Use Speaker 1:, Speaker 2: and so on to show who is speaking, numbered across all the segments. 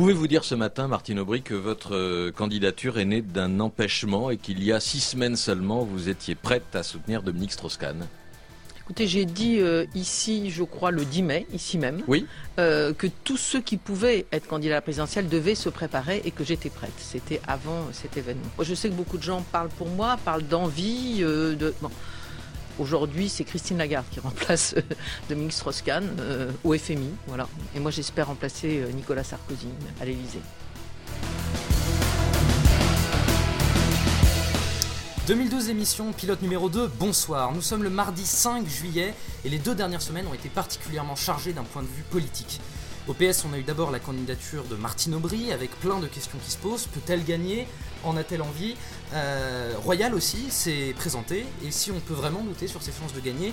Speaker 1: Pouvez-vous dire ce matin, Martine Aubry, que votre euh, candidature est née d'un empêchement et qu'il y a six semaines seulement, vous étiez prête à soutenir Dominique Strauss-Kahn?
Speaker 2: Écoutez, j'ai dit euh, ici, je crois, le 10 mai, ici même,
Speaker 1: Oui.
Speaker 2: euh, que tous ceux qui pouvaient être candidats à la présidentielle devaient se préparer et que j'étais prête. C'était avant cet événement. Je sais que beaucoup de gens parlent pour moi, parlent d'envie. euh, de... bon. Aujourd'hui, c'est Christine Lagarde qui remplace euh, Dominique Strauss-Kahn euh, au FMI. Voilà. Et moi, j'espère remplacer euh, Nicolas Sarkozy à l'Élysée.
Speaker 3: 2012 émission, pilote numéro 2, bonsoir. Nous sommes le mardi 5 juillet et les deux dernières semaines ont été particulièrement chargées d'un point de vue politique. Au PS, on a eu d'abord la candidature de Martine Aubry avec plein de questions qui se posent. Peut-elle gagner? En a-t-elle envie Euh, Royal aussi s'est présenté et si on peut vraiment douter sur ses chances de gagner,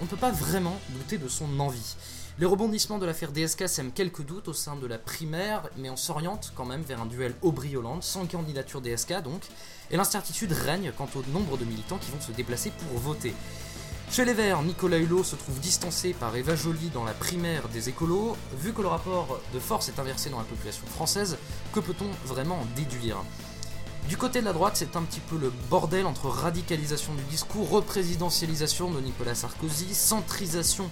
Speaker 3: on ne peut pas vraiment douter de son envie. Les rebondissements de l'affaire DSK sèment quelques doutes au sein de la primaire, mais on s'oriente quand même vers un duel Aubry-Hollande, sans candidature DSK donc, et l'incertitude règne quant au nombre de militants qui vont se déplacer pour voter. Chez les Verts, Nicolas Hulot se trouve distancé par Eva Joly dans la primaire des écolos. Vu que le rapport de force est inversé dans la population française, que peut-on vraiment en déduire? Du côté de la droite, c'est un petit peu le bordel entre radicalisation du discours, représidentialisation de Nicolas Sarkozy, centrisation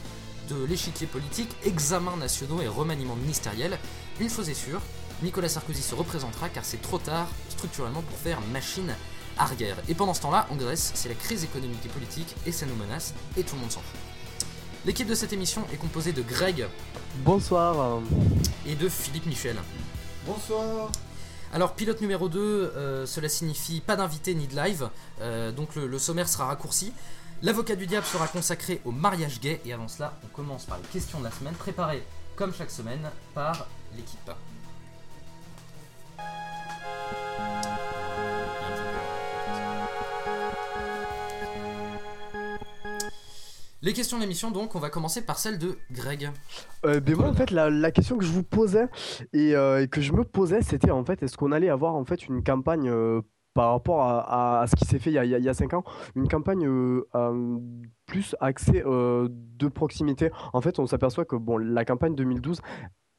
Speaker 3: de l'échiquier politique, examens nationaux et remaniement ministériel. Une chose est sûre, Nicolas Sarkozy se représentera car c'est trop tard structurellement pour faire machine arrière. Et pendant ce temps-là, en Grèce, c'est la crise économique et politique et ça nous menace et tout le monde s'en fout. L'équipe de cette émission est composée de Greg
Speaker 4: Bonsoir.
Speaker 3: et de Philippe Michel.
Speaker 5: Bonsoir.
Speaker 3: Alors pilote numéro 2, euh, cela signifie pas d'invité ni de live, euh, donc le, le sommaire sera raccourci. L'avocat du diable sera consacré au mariage gay et avant cela, on commence par les questions de la semaine préparées comme chaque semaine par l'équipe. Les questions de l'émission donc, on va commencer par celle de Greg.
Speaker 4: Euh, ben moi en fait la, question que je vous posais et, euh, et que je me posais c'était en fait est-ce qu'on allait avoir en fait une campagne euh, par rapport à, ce qui s'est fait il y a, il ans, une campagne plus axée de proximité? En fait on s'aperçoit que bon la campagne 2012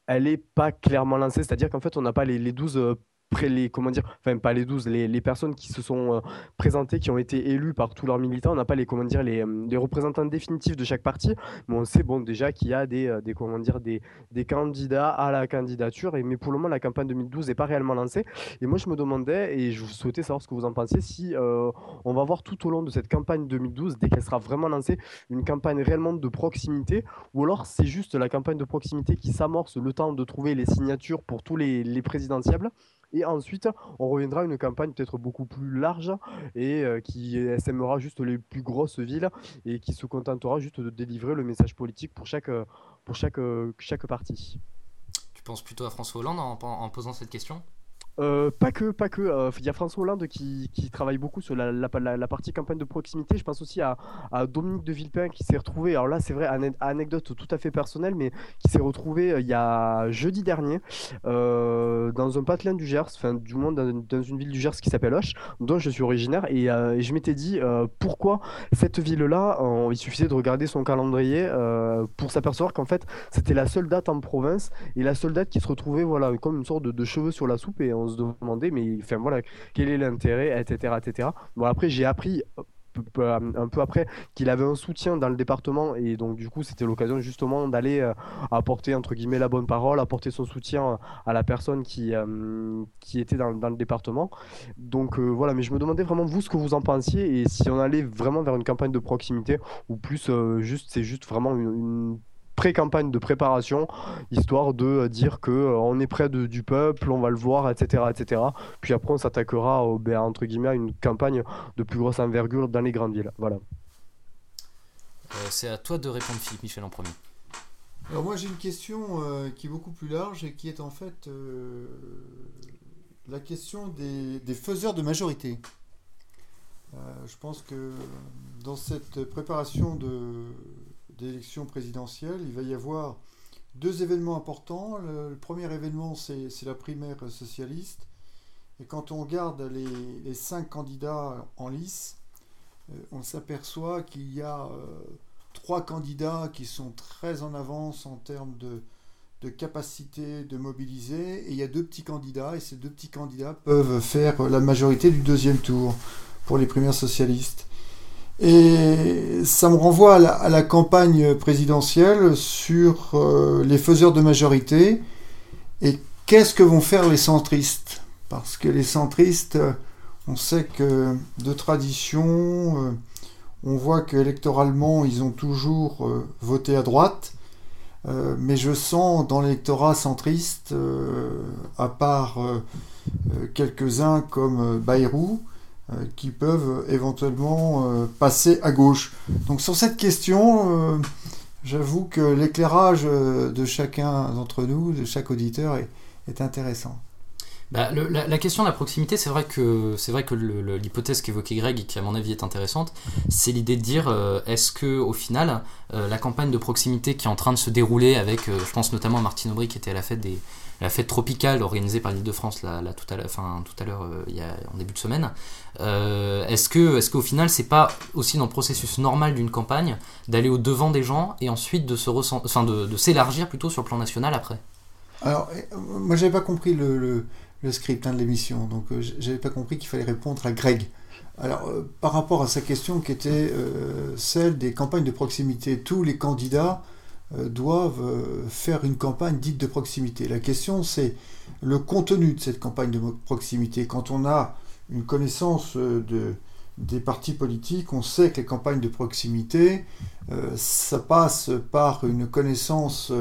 Speaker 4: elle est pas clairement lancée, c'est-à-dire qu'en fait on n'a pas les, les 12 euh, près les pas les 12 les, personnes qui se sont euh, présentées qui ont été élues par tous leurs militants on n'a pas les comment dire les, euh, représentants définitifs de chaque parti mais on sait bon déjà qu'il y a des, euh, comment dire des, candidats à la candidature et mais pour le moment la campagne 2012 n'est pas réellement lancée. Et moi je me demandais et je souhaitais savoir ce que vous en pensiez si on va voir tout au long de cette campagne 2012 dès qu'elle sera vraiment lancée une campagne réellement de proximité ou alors c'est juste la campagne de proximité qui s'amorce le temps de trouver les signatures pour tous les, les et ensuite, on reviendra à une campagne peut-être beaucoup plus large et euh, qui SMera juste les plus grosses villes et qui se contentera juste de délivrer le message politique pour chaque, euh, pour chaque, euh, chaque parti.
Speaker 3: Tu penses plutôt à François Hollande en posant cette question?
Speaker 4: Euh, pas que, pas que. Il y a François Hollande qui, travaille beaucoup sur la, la, partie campagne de proximité. Je pense aussi à, Dominique de Villepin qui s'est retrouvé. Alors là, c'est vrai, ane- anecdote tout à fait personnelle, mais qui s'est retrouvé euh, il y a jeudi dernier euh, dans un patelin du Gers, enfin du moins dans, une ville du Gers qui s'appelle Hoche, dont je suis originaire. Et, je m'étais dit pourquoi cette ville-là, il suffisait de regarder son calendrier pour s'apercevoir qu'en fait c'était la seule date en province et la seule date qui se retrouvait voilà comme une sorte de, cheveux sur la soupe se demandait mais enfin voilà quel est l'intérêt etc etc bon après j'ai appris euh, un peu après qu'il avait un soutien dans le département et donc du coup c'était l'occasion justement d'aller euh, apporter entre guillemets la bonne parole apporter son soutien à la personne qui euh, qui était dans, dans le département. Donc euh, voilà mais je me demandais vraiment vous ce que vous en pensiez et si on allait vraiment vers une campagne de proximité ou plus euh, juste c'est juste vraiment une pré-campagne de préparation histoire de euh, dire que euh, on est près de- du peuple, on va le voir, etc., etc. Puis après, on s'attaquera au- ben, entre guillemets à une campagne de plus grosse envergure dans les grandes villes. Voilà.
Speaker 3: Euh, C'est à toi de répondre, Philippe Michel, en premier.
Speaker 5: Alors moi j'ai une question euh, qui est beaucoup plus large et qui est en fait euh, la question des, des faiseurs de majorité. Euh, je pense que dans cette préparation de, d'élections présidentielles, il va y avoir deux événements importants. Le, premier événement, c'est, la primaire socialiste. Et quand on regarde les, les cinq candidats en lice, euh, on s'aperçoit qu'il y a euh, trois candidats qui sont très en avance en termes de, de capacité de mobiliser. Et il y a deux petits candidats, et ces deux petits candidats peuvent faire la majorité du deuxième tour pour les primaires socialistes. Et ça me renvoie à la, campagne présidentielle sur euh, les faiseurs de majorité et qu'est-ce que vont faire les centristes? Parce que les centristes, on sait que de tradition, euh, on voit qu'électoralement, ils ont toujours euh, voté à droite. mais je sens dans l'électorat centriste, à part quelques-uns comme Bayrou, euh, qui peuvent éventuellement euh, passer à gauche. Donc sur cette question, euh, j'avoue que l'éclairage de chacun d'entre nous, de chaque auditeur, est, intéressant.
Speaker 3: Bah, la, question de la proximité, c'est vrai que c'est vrai que l'hypothèse qu'évoquait Greg et qui à mon avis est intéressante, c'est l'idée de dire est-ce que au final la campagne de proximité qui est en train de se dérouler avec, je pense notamment à Martine Aubry qui était à la fête des la fête tropicale organisée par l'Île-de-France là, tout à l'heure, enfin, tout à l'heure, euh, en début de semaine. Euh, est-ce que, est-ce qu'au final, c'est pas aussi dans le processus normal d'une campagne d'aller au devant des gens et ensuite de se enfin, de, s'élargir plutôt sur le plan national après?
Speaker 5: Alors, euh, moi, j'avais pas compris le, script hein, de l'émission, donc j'avais pas compris qu'il fallait répondre à Greg. Alors, par rapport à sa question qui était celle des campagnes de proximité, tous les candidats doivent euh, faire une campagne dite de proximité. La question, c'est le contenu de cette campagne de proximité. Quand on a une connaissance euh, de, des partis politiques, on sait que les campagnes de proximité, ça passe par une connaissance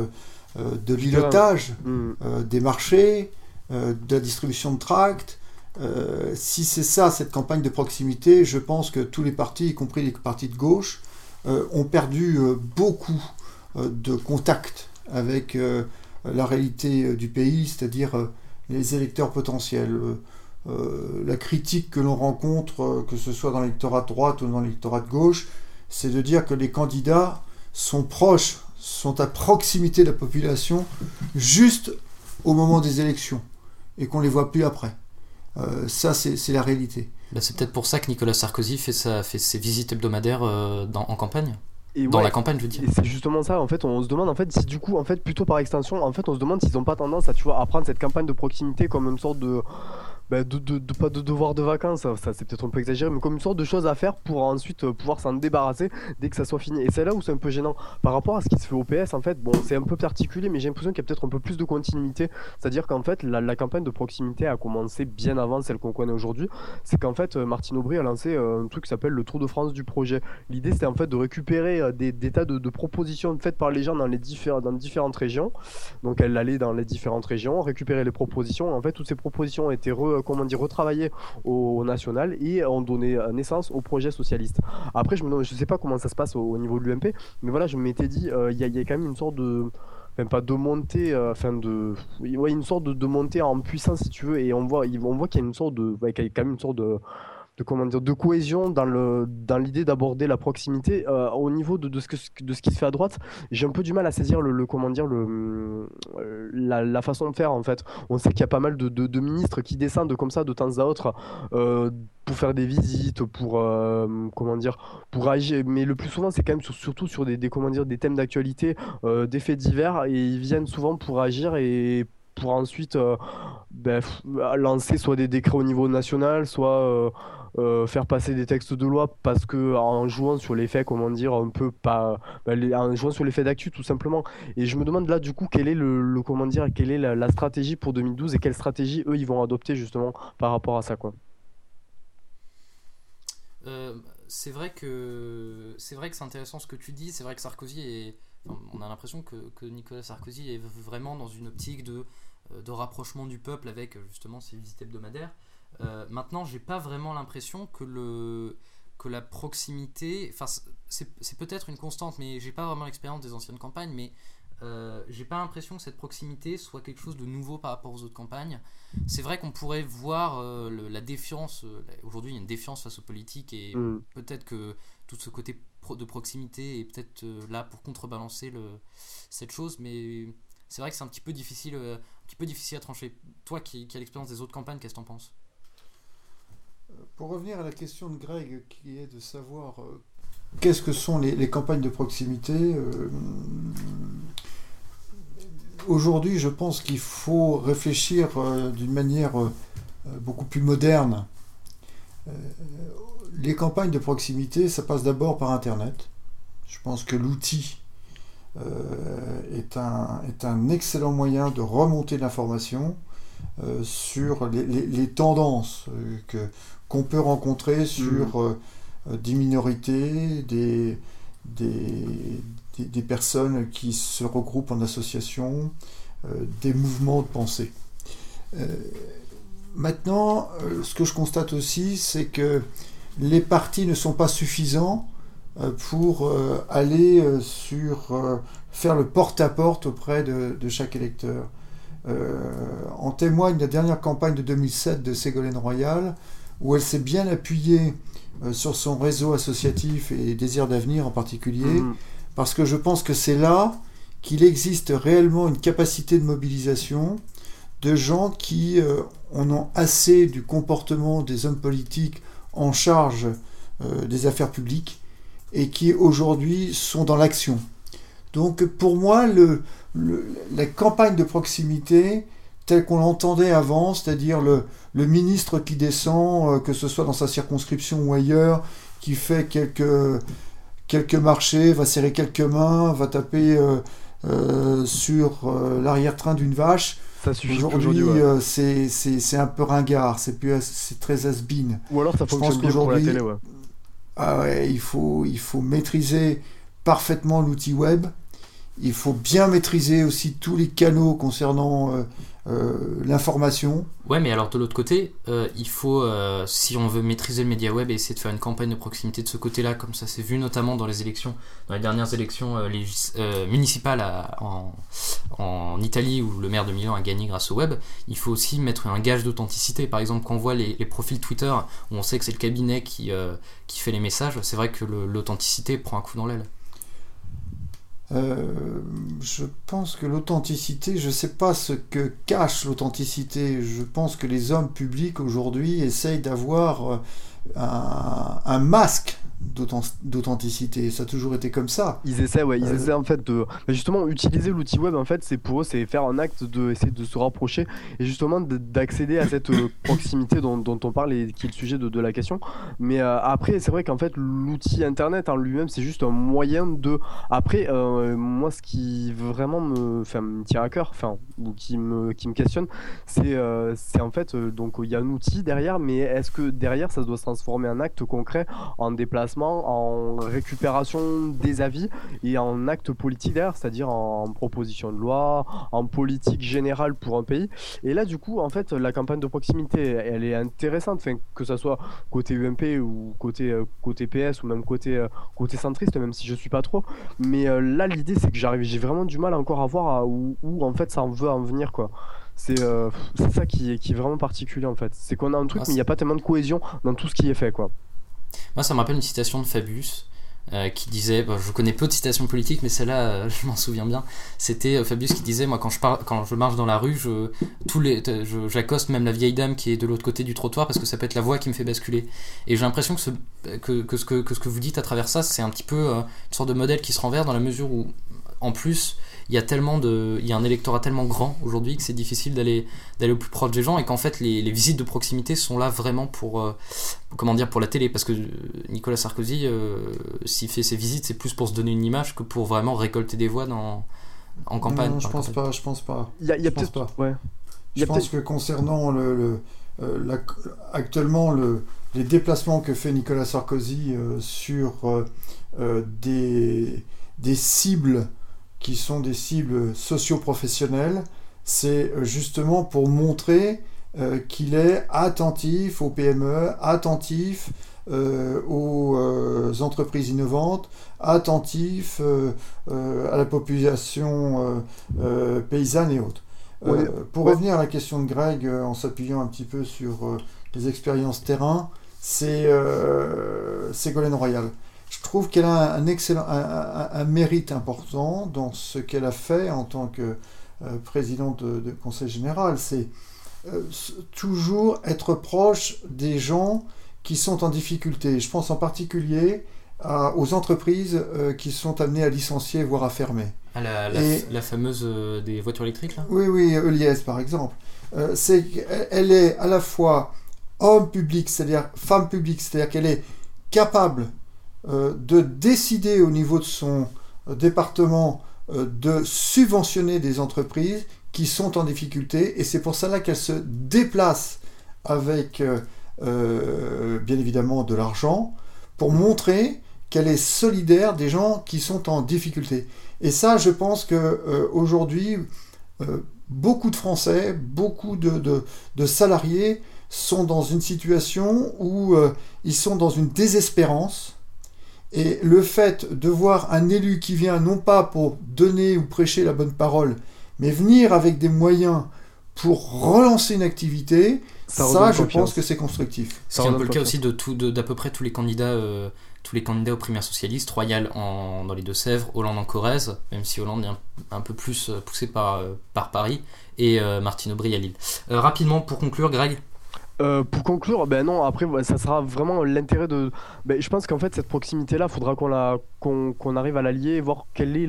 Speaker 5: de pilotage mm. des marchés, de la distribution de tracts. si c'est ça, cette campagne de proximité, je pense que tous les partis, y compris les partis de gauche, ont perdu beaucoup euh, de contact avec euh, la réalité euh, du pays, c'est-à-dire les électeurs potentiels. la critique que l'on rencontre, que ce soit dans l'électorat de droite ou dans l'électorat de gauche, c'est de dire que les candidats sont proches, sont à proximité de la population juste au moment des élections et qu'on les voit plus après. ça, c'est la réalité.
Speaker 3: Bah, c'est peut-être pour ça que Nicolas Sarkozy fait ses visites hebdomadaires en campagne dans la campagne, je veux dire.
Speaker 4: C'est justement ça. En fait, on se demande en fait si du coup, en fait, plutôt par extension, en fait, on se demande s'ils n'ont pas tendance à, tu vois, à prendre cette campagne de proximité comme une sorte de bah, de, pas de devoir de vacances, ça, c'est peut-être un peu exagéré, mais comme une sorte de choses à faire pour ensuite euh, pouvoir s'en débarrasser dès que ça soit fini. Et c'est là où c'est un peu gênant par rapport à ce qui se fait au PS. En fait, bon, c'est un peu particulier, mais j'ai l'impression qu'il y a peut-être un peu plus de continuité. C'est-à-dire qu'en fait, la, campagne de proximité a commencé bien avant celle qu'on connaît aujourd'hui. C'est qu'en fait, euh, Martine Aubry a lancé euh, un truc qui s'appelle le Tour de France du projet. L'idée, c'était en fait de récupérer des, tas de, propositions faites par les gens dans les différents, dans différentes régions. Donc, elle allait dans les différentes régions, récupérer les propositions. En fait, toutes ces propositions ont été re, comment dire, retravaillées au, national et ont donné naissance au projet socialiste. Après, je ne sais pas comment ça se passe au, niveau de l'UMP, mais voilà, je m'étais dit, euh, il y, a quand même une sorte de pas de montée, euh, enfin de, une sorte de, montée en puissance si tu veux, et on voit, on voit qu'il y a une sorte de, ouais, qu'il y a quand même une sorte de de comment dire de cohésion dans le dans l'idée d'aborder la proximité euh, au niveau de, de, ce que, de ce qui se fait à droite j'ai un peu du mal à saisir le, comment dire le euh, la, façon de faire en fait. On sait qu'il y a pas mal de, de, ministres qui descendent comme ça de temps à autre euh, pour faire des visites pour comment dire pour agir. Mais le plus souvent c'est quand même surtout sur des, comment dire des thèmes d'actualité des faits divers et ils viennent souvent pour agir et pour ensuite ben, lancer soit des décrets au niveau national soit euh, faire passer des textes de loi parce que en jouant sur les faits, comment dire, un peu pas, bah, en jouant sur les faits d'actu tout simplement. Et je me demande là du coup quel est le, comment dire, quelle est la, stratégie pour 2012 et quelle stratégie eux ils vont adopter justement par rapport à ça quoi.
Speaker 3: Euh, c'est vrai que c'est vrai que c'est intéressant ce que tu dis. C'est vrai que Sarkozy est, on a l'impression que, que, Nicolas Sarkozy est vraiment dans une optique de, euh, de rapprochement du peuple avec justement ses visites hebdomadaires. Euh, maintenant, j'ai pas vraiment l'impression que le que la proximité, enfin c'est peut-être une constante, mais j'ai pas vraiment l'expérience des anciennes campagnes, mais euh, j'ai pas l'impression que cette proximité soit quelque chose de nouveau par rapport aux autres campagnes. C'est vrai qu'on pourrait voir euh, la défiance, euh, aujourd'hui il y a une défiance face aux politiques et mm. peut-être que tout ce côté de proximité est peut-être là pour contrebalancer le, cette chose, mais c'est vrai que c'est un petit peu difficile, un petit peu difficile à trancher. Toi qui, qui as l'expérience des autres campagnes, qu'est-ce que tu en penses?
Speaker 5: Pour revenir à la question de Greg, qui est de savoir euh, qu'est-ce que sont les, campagnes de proximité, euh, aujourd'hui, je pense qu'il faut réfléchir d'une manière beaucoup plus moderne. les campagnes de proximité, ça passe d'abord par Internet. Je pense que l'outil est, un, est un excellent moyen de remonter l'information euh, sur les, tendances euh, que, qu'on peut rencontrer sur mm. euh, des minorités, des, des, personnes qui se regroupent en association, des mouvements de pensée. maintenant, ce que je constate aussi, c'est que les partis ne sont pas suffisants pour aller sur faire le porte-à-porte auprès de chaque électeur. Euh, en témoigne la dernière campagne de 2007 de Ségolène Royal, où elle s'est bien appuyée euh, sur son réseau associatif et Désir d'avenir en particulier, mhm. parce que je pense que c'est là qu'il existe réellement une capacité de mobilisation de gens qui euh, en ont assez du comportement des hommes politiques en charge des affaires publiques et qui aujourd'hui sont dans l'action. Donc pour moi, le, la campagne de proximité telle qu'on l'entendait avant, c'est-à-dire le, ministre qui descend, euh, que ce soit dans sa circonscription ou ailleurs, qui fait quelques, quelques marchés, va serrer quelques mains, va taper euh, euh, sur l'arrière-train d'une vache.
Speaker 4: Ça suffit
Speaker 5: aujourd'hui. c'est un peu ringard, c'est très has
Speaker 4: Ou alors ça fonctionne bien pour la télé, ouais.
Speaker 5: Ah ouais, il faut, il faut maîtriser parfaitement l'outil web il faut bien maîtriser aussi tous les canaux concernant euh, euh, l'information.
Speaker 3: Ouais, mais alors de l'autre côté, euh, il faut, si on veut maîtriser le média web et essayer de faire une campagne de proximité de ce côté-là, comme ça s'est vu notamment dans les élections, dans les dernières élections municipales en, Italie où le maire de Milan a gagné grâce au web, il faut aussi mettre un gage d'authenticité. Par exemple, quand on voit les, les, profils Twitter où on sait que c'est le cabinet qui, qui fait les messages, c'est vrai que l'authenticité prend un coup dans l'aile.
Speaker 5: Euh, je pense que l'authenticité, je ne sais pas ce que cache l'authenticité. Je pense que les hommes publics aujourd'hui essayent d'avoir euh, un, masque d'authenticité. Ça a toujours été comme ça.
Speaker 4: Ils essaient, ouais, ils euh, essaient en fait de justement utiliser l'outil web. En fait, c'est pour eux, c'est faire un acte de essayer de se rapprocher et justement d'accéder à cette euh, proximité dont, on parle et qui est le sujet de, la question. Mais euh, après, c'est vrai qu'en fait, l'outil internet en lui-même, c'est juste un moyen de. Après, moi, ce qui vraiment me, enfin, me tient à cœur, enfin, ou qui me, qui me questionne, c'est, c'est en fait, donc il y a un outil derrière, mais est-ce que derrière, ça doit se transformer en acte concret, en déplacement en récupération des avis et en acte politique derrière, c'est-à-dire en proposition de loi, en politique générale pour un pays. Et là, du coup, en fait, la campagne de proximité, elle est intéressante, enfin, que ce soit côté UMP ou côté, euh, côté PS ou même côté, euh, côté centriste, même si je suis pas trop. Mais euh, là, l'idée, c'est que j'arrive, j'ai vraiment du mal encore à voir où, où, en fait ça en veut en venir, quoi. C'est ça qui est, qui est vraiment particulier en fait. C'est qu'on a un truc, ah, mais il n'y a pas tellement de cohésion dans tout ce qui est fait, quoi.
Speaker 3: Moi, ça me rappelle une citation de Fabius. Euh, qui disait, bah, je connais peu de citations politiques, mais celle-là, euh, je m'en souviens bien. C'était euh, Fabius qui disait, moi, quand je, quand je marche dans la rue, je, j'accoste même la vieille dame qui est de l'autre côté du trottoir parce que ça peut être la voix qui me fait basculer. Et j'ai l'impression que, ce que, que, ce que vous dites à travers ça, c'est un petit peu une sorte de modèle qui se renverse dans la mesure où, en plus, il y a tellement de, il y a un électorat tellement grand aujourd'hui que c'est difficile d'aller d'aller au plus proche des gens et qu'en fait les, les, visites de proximité sont là vraiment pour euh, comment dire pour la télé parce que Nicolas Sarkozy euh, s'il fait ses visites c'est plus pour se donner une image que pour vraiment récolter des voix dans en campagne.
Speaker 5: Non, je pense pas, je pense pas.
Speaker 4: Il y a, y a peut-être pas. Ouais.
Speaker 5: Je pense que concernant le, le euh, actuellement le, les déplacements que fait Nicolas Sarkozy sur des, des cibles qui sont des cibles socio-professionnelles, c'est euh, justement pour montrer euh, qu'il est attentif aux PME, attentif euh, aux entreprises innovantes, attentif à la population paysanne et autres. pour revenir à la question de Greg, en s'appuyant un petit peu sur les expériences terrain, c'est Ségolène Royal je trouve qu'elle a un excellent, un, mérite important dans ce qu'elle a fait en tant que euh, présidente de, conseil général. C'est euh, toujours être proche des gens qui sont en difficulté. Je pense en particulier aux entreprises qui sont amenées à licencier, voire à fermer.
Speaker 3: Ah, la, la, fameuse des voitures électriques là?
Speaker 5: Oui, oui, Eliès par exemple. c'est elle est à la fois homme public, c'est-à-dire femme publique, c'est-à-dire qu'elle est capable de décider au niveau de son département de subventionner des entreprises qui sont en difficulté et c'est pour cela qu'elle se déplace avec euh, euh, bien évidemment de l'argent pour montrer qu'elle est solidaire des gens qui sont en difficulté. Et ça, je pense que euh, aujourd'hui, beaucoup de Français, beaucoup de, salariés sont dans une situation où ils sont dans une désespérance. Et le fait de voir un élu qui vient non pas pour donner ou prêcher la bonne parole, mais venir avec des moyens pour relancer une activité, ça, je pense que c'est constructif.
Speaker 3: C'est un peu le cas aussi de tout, d'à peu près tous les candidats, euh, tous les candidats aux primaires socialistes, Royal en, dans les Deux-Sèvres, Hollande en Corrèze, même si Hollande est un, peu plus euh, poussé par, euh, par Paris, et Martine Aubry à Lille. rapidement, pour conclure, Greg?
Speaker 4: Euh, pour conclure, ben non, après, ça sera vraiment l'intérêt de. Ben, je pense qu'en fait, cette proximité-là, faudra qu'on la, qu'on, arrive à l'allier, voir quel est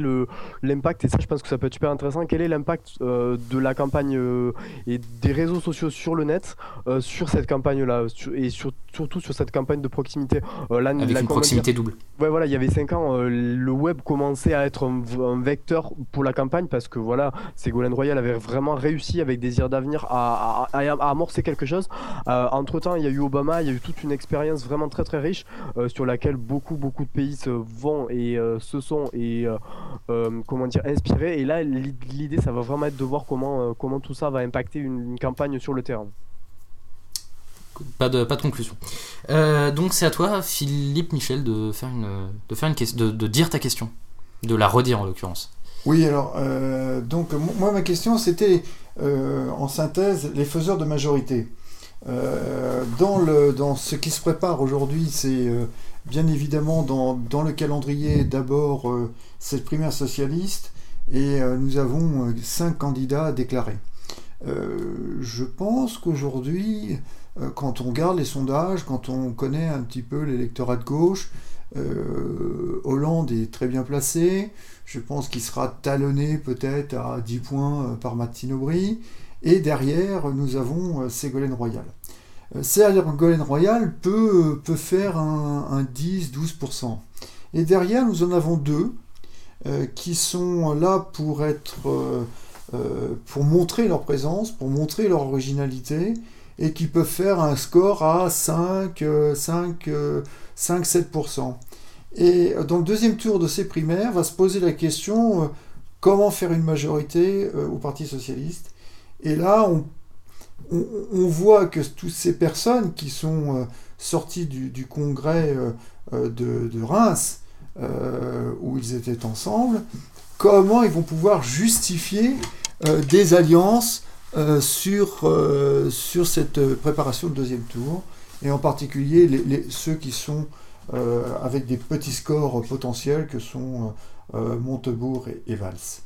Speaker 4: l'impact, et ça, je pense que ça peut être super intéressant, quel est l'impact euh, de la campagne euh, et des réseaux sociaux sur le net, sur cette campagne-là, et surtout sur cette campagne de proximité.
Speaker 3: Là, Avec une proximité double.
Speaker 4: Ouais, voilà, il y avait 5 ans, le web commençait à être un, vecteur pour la campagne, parce que voilà, Ségolène Royal avait vraiment réussi avec Désir d'avenir à, à, à amorcer quelque chose. Euh, entre temps, il y a eu Obama, il y a eu toute une expérience vraiment très très riche euh, sur laquelle beaucoup beaucoup de pays se et euh, se sont et comment dire inspirés. Et là, l'idée, ça va vraiment être de voir comment comment tout ça va impacter une, campagne sur le terrain.
Speaker 3: Pas de, pas de conclusion. donc c'est à toi, Philippe Michel, de faire une, de faire une de, de dire ta question, de la redire en l'occurrence.
Speaker 5: Oui, alors donc moi ma question c'était en synthèse les faiseurs de majorité. Euh, dans, le, dans ce qui se prépare aujourd'hui, c'est euh, bien évidemment dans, le calendrier d'abord euh, cette primaire socialiste et nous avons cinq candidats déclarés. je pense qu'aujourd'hui, quand on regarde les sondages, quand on connaît un petit peu l'électorat de gauche, Hollande est très bien placé. Je pense qu'il sera talonné peut-être à 10 points par Martine Aubry. Et derrière, nous avons euh, Ségolène Royal. Euh, Ségolène Royal peut, peut faire un, 10-12%. Et derrière, nous en avons deux euh, qui sont là pour être pour montrer leur présence, pour montrer leur originalité, et qui peuvent faire un score à 5, 5, 5 7%. Et dans le deuxième tour de ces primaires, va se poser la question comment faire une majorité au Parti socialiste? Et là, on, voit que toutes ces personnes qui sont euh, sorties du, congrès euh, euh, de, Reims, où ils étaient ensemble, comment ils vont pouvoir justifier des alliances sur, sur cette préparation de deuxième tour, et en particulier ceux qui sont avec des petits scores potentiels que sont Montebourg et Valls.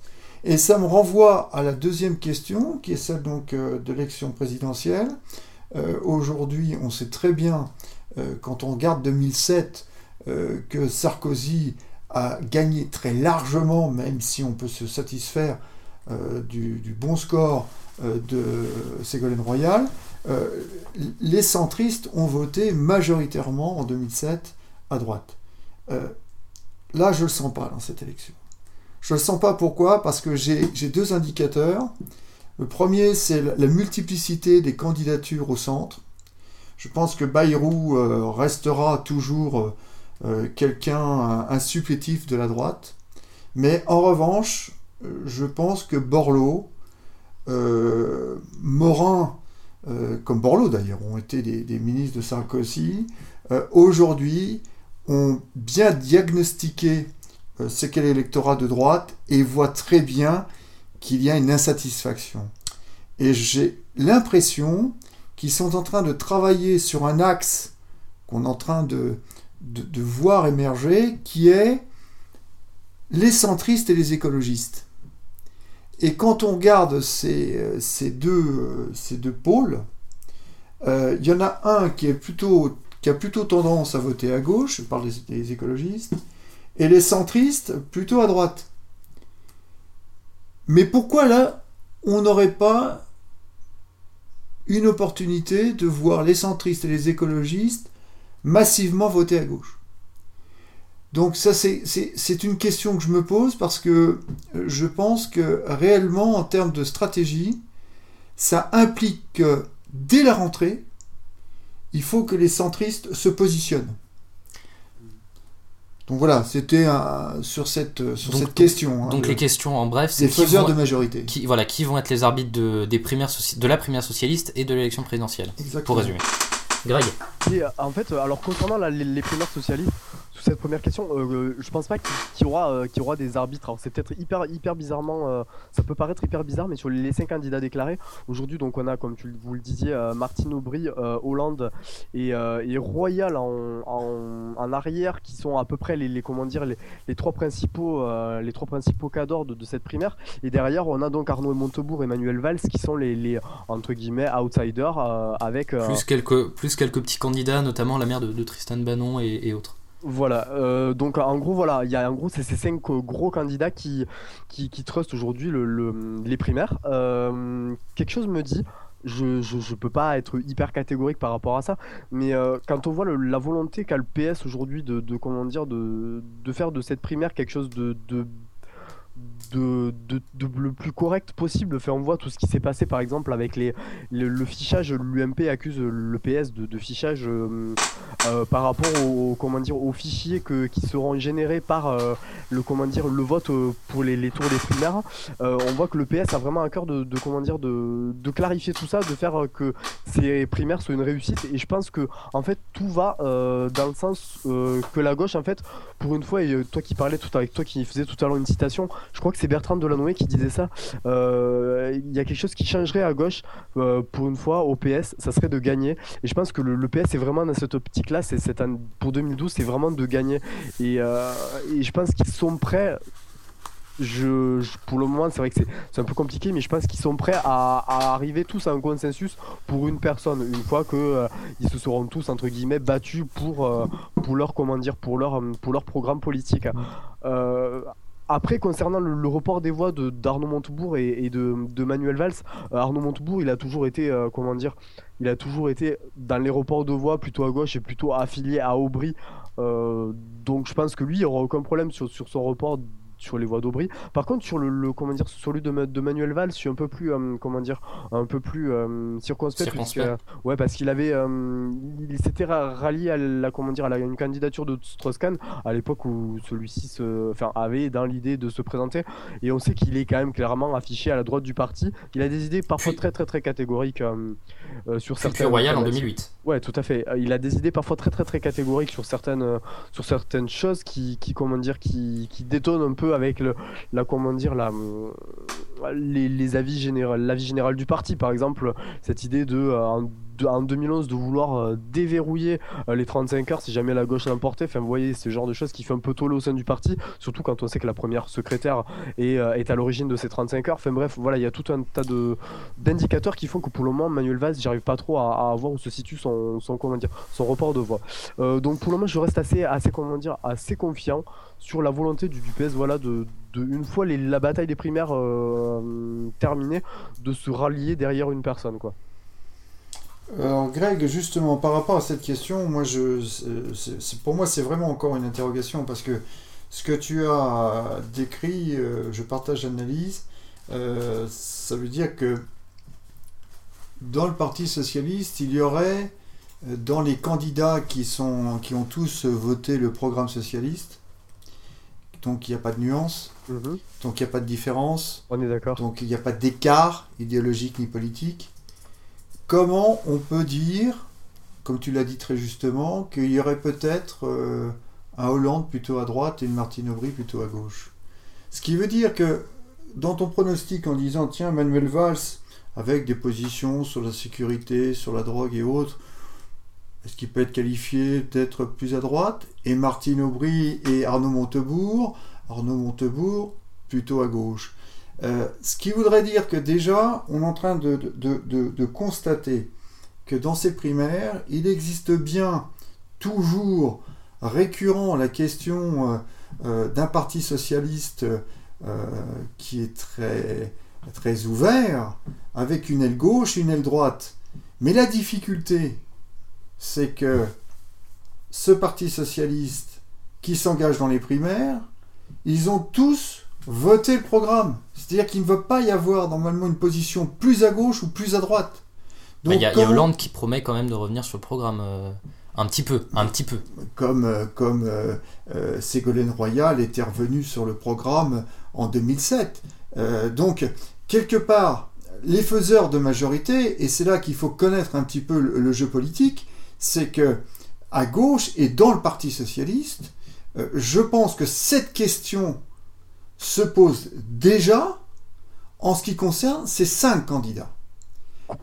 Speaker 5: Et ça me renvoie à la deuxième question, qui est celle donc euh, de l'élection présidentielle. Euh, aujourd'hui, on sait très bien, euh, quand on regarde 2007, que Sarkozy a gagné très largement, même si on peut se satisfaire du, du, bon score de Ségolène Royal. les centristes ont voté majoritairement en 2007 à droite. là, je ne le sens pas dans cette élection. Je ne le sens pas pourquoi, parce que j'ai deux indicateurs. Le premier, c'est la multiplicité des candidatures au centre. Je pense que Bayrou euh, restera toujours euh, euh, quelqu'un, un, supplétif de la droite. Mais en revanche, je pense que Borloo, Morin, comme Borloo d'ailleurs, ont été des ministres de Sarkozy, aujourd'hui ont bien diagnostiqué euh, ce qu'est l'électorat de droite et voit très bien qu'il y a une insatisfaction. Et j'ai l'impression qu'ils sont en train de travailler sur un axe qu'on est en train de, de, voir émerger, qui est les centristes et les écologistes. Et quand on regarde ces, euh, ces, deux, euh, ces deux pôles, il y en a un qui est plutôt qui a plutôt tendance à voter à gauche, je parle des écologistes, et les centristes plutôt à droite. Mais pourquoi là, on n'aurait pas une opportunité de voir les centristes et les écologistes massivement voter à gauche? Donc ça, c'est une question que je me pose parce que je pense que réellement, en termes de stratégie, ça implique que dès la rentrée, il faut que les centristes se positionnent. Donc voilà, c'était sur cette, sur cette question.
Speaker 3: Hein, donc les questions en bref,
Speaker 5: c'est qui vont, de majorité.
Speaker 3: Qui, voilà, qui vont être les arbitres de, des primaires, de la primaire socialiste et de l'élection présidentielle
Speaker 5: Exactement.
Speaker 3: Pour résumer. Greg.
Speaker 4: Euh, en fait, alors concernant les primaires socialistes, cette première question, euh, euh, je pense pas qu'il y, aura, euh, aura des arbitres. Alors c'est peut-être hyper, hyper bizarrement, ça peut paraître hyper bizarre, mais sur les cinq candidats déclarés, aujourd'hui donc on a, comme tu, vous le disiez, Martine Aubry, Hollande et, Royal en, arrière, qui sont à peu près les, comment dire, les, trois principaux, les trois principaux cadors de, cette primaire. Et derrière, on a donc Arnaud Montebourg et Emmanuel Valls, qui sont les, entre guillemets outsiders, avec
Speaker 3: plus quelques, plus quelques petits candidats, notamment la mère de, Tristan Bannon et autres.
Speaker 4: Voilà, euh, donc en gros, voilà, il y a en gros c'est ces cinq gros candidats qui, qui, trustent aujourd'hui le, les primaires. Euh, quelque chose me dit, je, je, peux pas être hyper catégorique par rapport à ça, mais euh, quand on voit la volonté qu'a le PS aujourd'hui de, de, comment dire de, de faire de cette primaire quelque chose de, de de, de, le plus correct possible. Fait, on voit tout ce qui s'est passé par exemple avec les, le, fichage. L'UMP accuse le PS de, fichage euh, euh, par rapport au, comment dire, aux fichiers que, qui seront générés par euh, le, comment dire, le vote pour les, les tours des primaires. on voit que le PS a vraiment un cœur de, comment dire, de, clarifier tout ça, de faire que ces primaires soient une réussite. Et je pense que en fait tout va dans le sens que la gauche en fait, pour une fois, et toi qui parlais tout avec toi qui faisais tout à l'heure une citation, je crois c'est Bertrand Delanoë qui disait ça. Euh, il y a quelque chose qui changerait à gauche euh, pour une fois au PS, ça serait de gagner. Et je pense que le, PS est vraiment dans cette optique-là. C'est pour 2012, c'est vraiment de gagner. Et, euh, et je pense qu'ils sont prêts pour le moment, c'est vrai que c'est un peu compliqué, mais je pense qu'ils sont prêts à, arriver tous à un consensus pour une personne, une fois que ils se seront tous entre guillemets battus pour pour leur comment dire, pour leur pour leur programme politique. Après, concernant le, report des voix d'Arnaud Montebourg et, de, Manuel Valls, euh, Arnaud Montebourg, il a toujours été, euh, comment dire, il a toujours été dans les reports de voix plutôt à gauche et plutôt affilié à Aubry. Euh, donc je pense que lui, il aura aucun problème sur, sur son report sur les voies d'Aubry. Par contre, sur le, comment dire, celui de, de, Manuel Valls, je suis un peu plus, euh, comment dire, un peu plus euh, circonspect. ouais, parce qu'il avait, euh, il s'était rallié à la, comment dire, à la, une candidature de Strauss-Kahn à l'époque où celui-ci se, enfin, avait dans l'idée de se présenter. Et on sait qu'il est quand même clairement affiché à la droite du parti. Il a des idées parfois très très très catégoriques sur certaines.
Speaker 3: Royal en 2008.
Speaker 4: Ouais, tout à fait. Il a des idées parfois très très très catégoriques sur certaines, sur certaines choses qui, qui comment dire, qui, qui détonnent un peu avec le, la comment dire la, les, les avis général, l'avis général du parti. Par exemple, cette idée de euh, en 2011 de vouloir euh, déverrouiller euh, les 35 heures si jamais la gauche l'emportait. Enfin, vous voyez, ce genre de choses qui fait un peu toller au sein du parti, surtout quand on sait que la première secrétaire est, est à l'origine de ces 35 heures. Enfin, bref, voilà, il y a tout un tas d'indicateurs qui font que pour le moment, Manuel Valls, j'arrive pas trop à, voir où se situe son, son, comment dire, son report de voix. donc, pour le moment, je reste assez, assez, comment dire, assez confiant sur la volonté du, PS, voilà, de, une fois la bataille des primaires euh, terminée, de se rallier derrière une personne, quoi.
Speaker 5: Alors Greg, justement, par rapport à cette question, moi, je, pour moi, c'est vraiment encore une interrogation parce que ce que tu as décrit, euh, je partage l'analyse. Euh, ça veut dire que dans le Parti socialiste, il y aurait dans les candidats qui, sont, qui ont tous voté le programme socialiste, donc il n'y a pas de nuance, mhm. donc il n'y a pas de différence.
Speaker 4: On est d'accord.
Speaker 5: Donc il n'y a pas d'écart idéologique ni politique. Comment on peut dire, comme tu l'as dit très justement, qu'il y aurait peut-être euh, un Hollande plutôt à droite et une Martine Aubry plutôt à gauche? Ce qui veut dire que dans ton pronostic en disant tiens Manuel Valls avec des positions sur la sécurité, sur la drogue et autres, est-ce qu'il peut être qualifié d'être plus à droite? Et Martine Aubry et Arnaud Montebourg, Arnaud Montebourg plutôt à gauche. Euh, ce qui voudrait dire que déjà, on est en train de, constater que dans ces primaires, il existe bien toujours récurrent la question d'un parti socialiste qui est très, très ouvert, avec une aile gauche et une aile droite. Mais la difficulté, c'est que ce parti socialiste qui s'engage dans les primaires, ils ont tous voté le programme. C'est-à-dire qu'il ne va pas y avoir normalement une position plus à gauche ou plus à droite.
Speaker 3: Il y, a Hollande qui promet quand même de revenir sur le programme euh, un petit peu, un petit peu.
Speaker 5: Comme, euh, comme euh, Ségolène Royal était revenu sur le programme en 2007. donc, quelque part, les faiseurs de majorité, et c'est là qu'il faut connaître un petit peu le, jeu politique, c'est que à gauche et dans le Parti socialiste, je pense que cette question se pose déjà en ce qui concerne ces cinq candidats.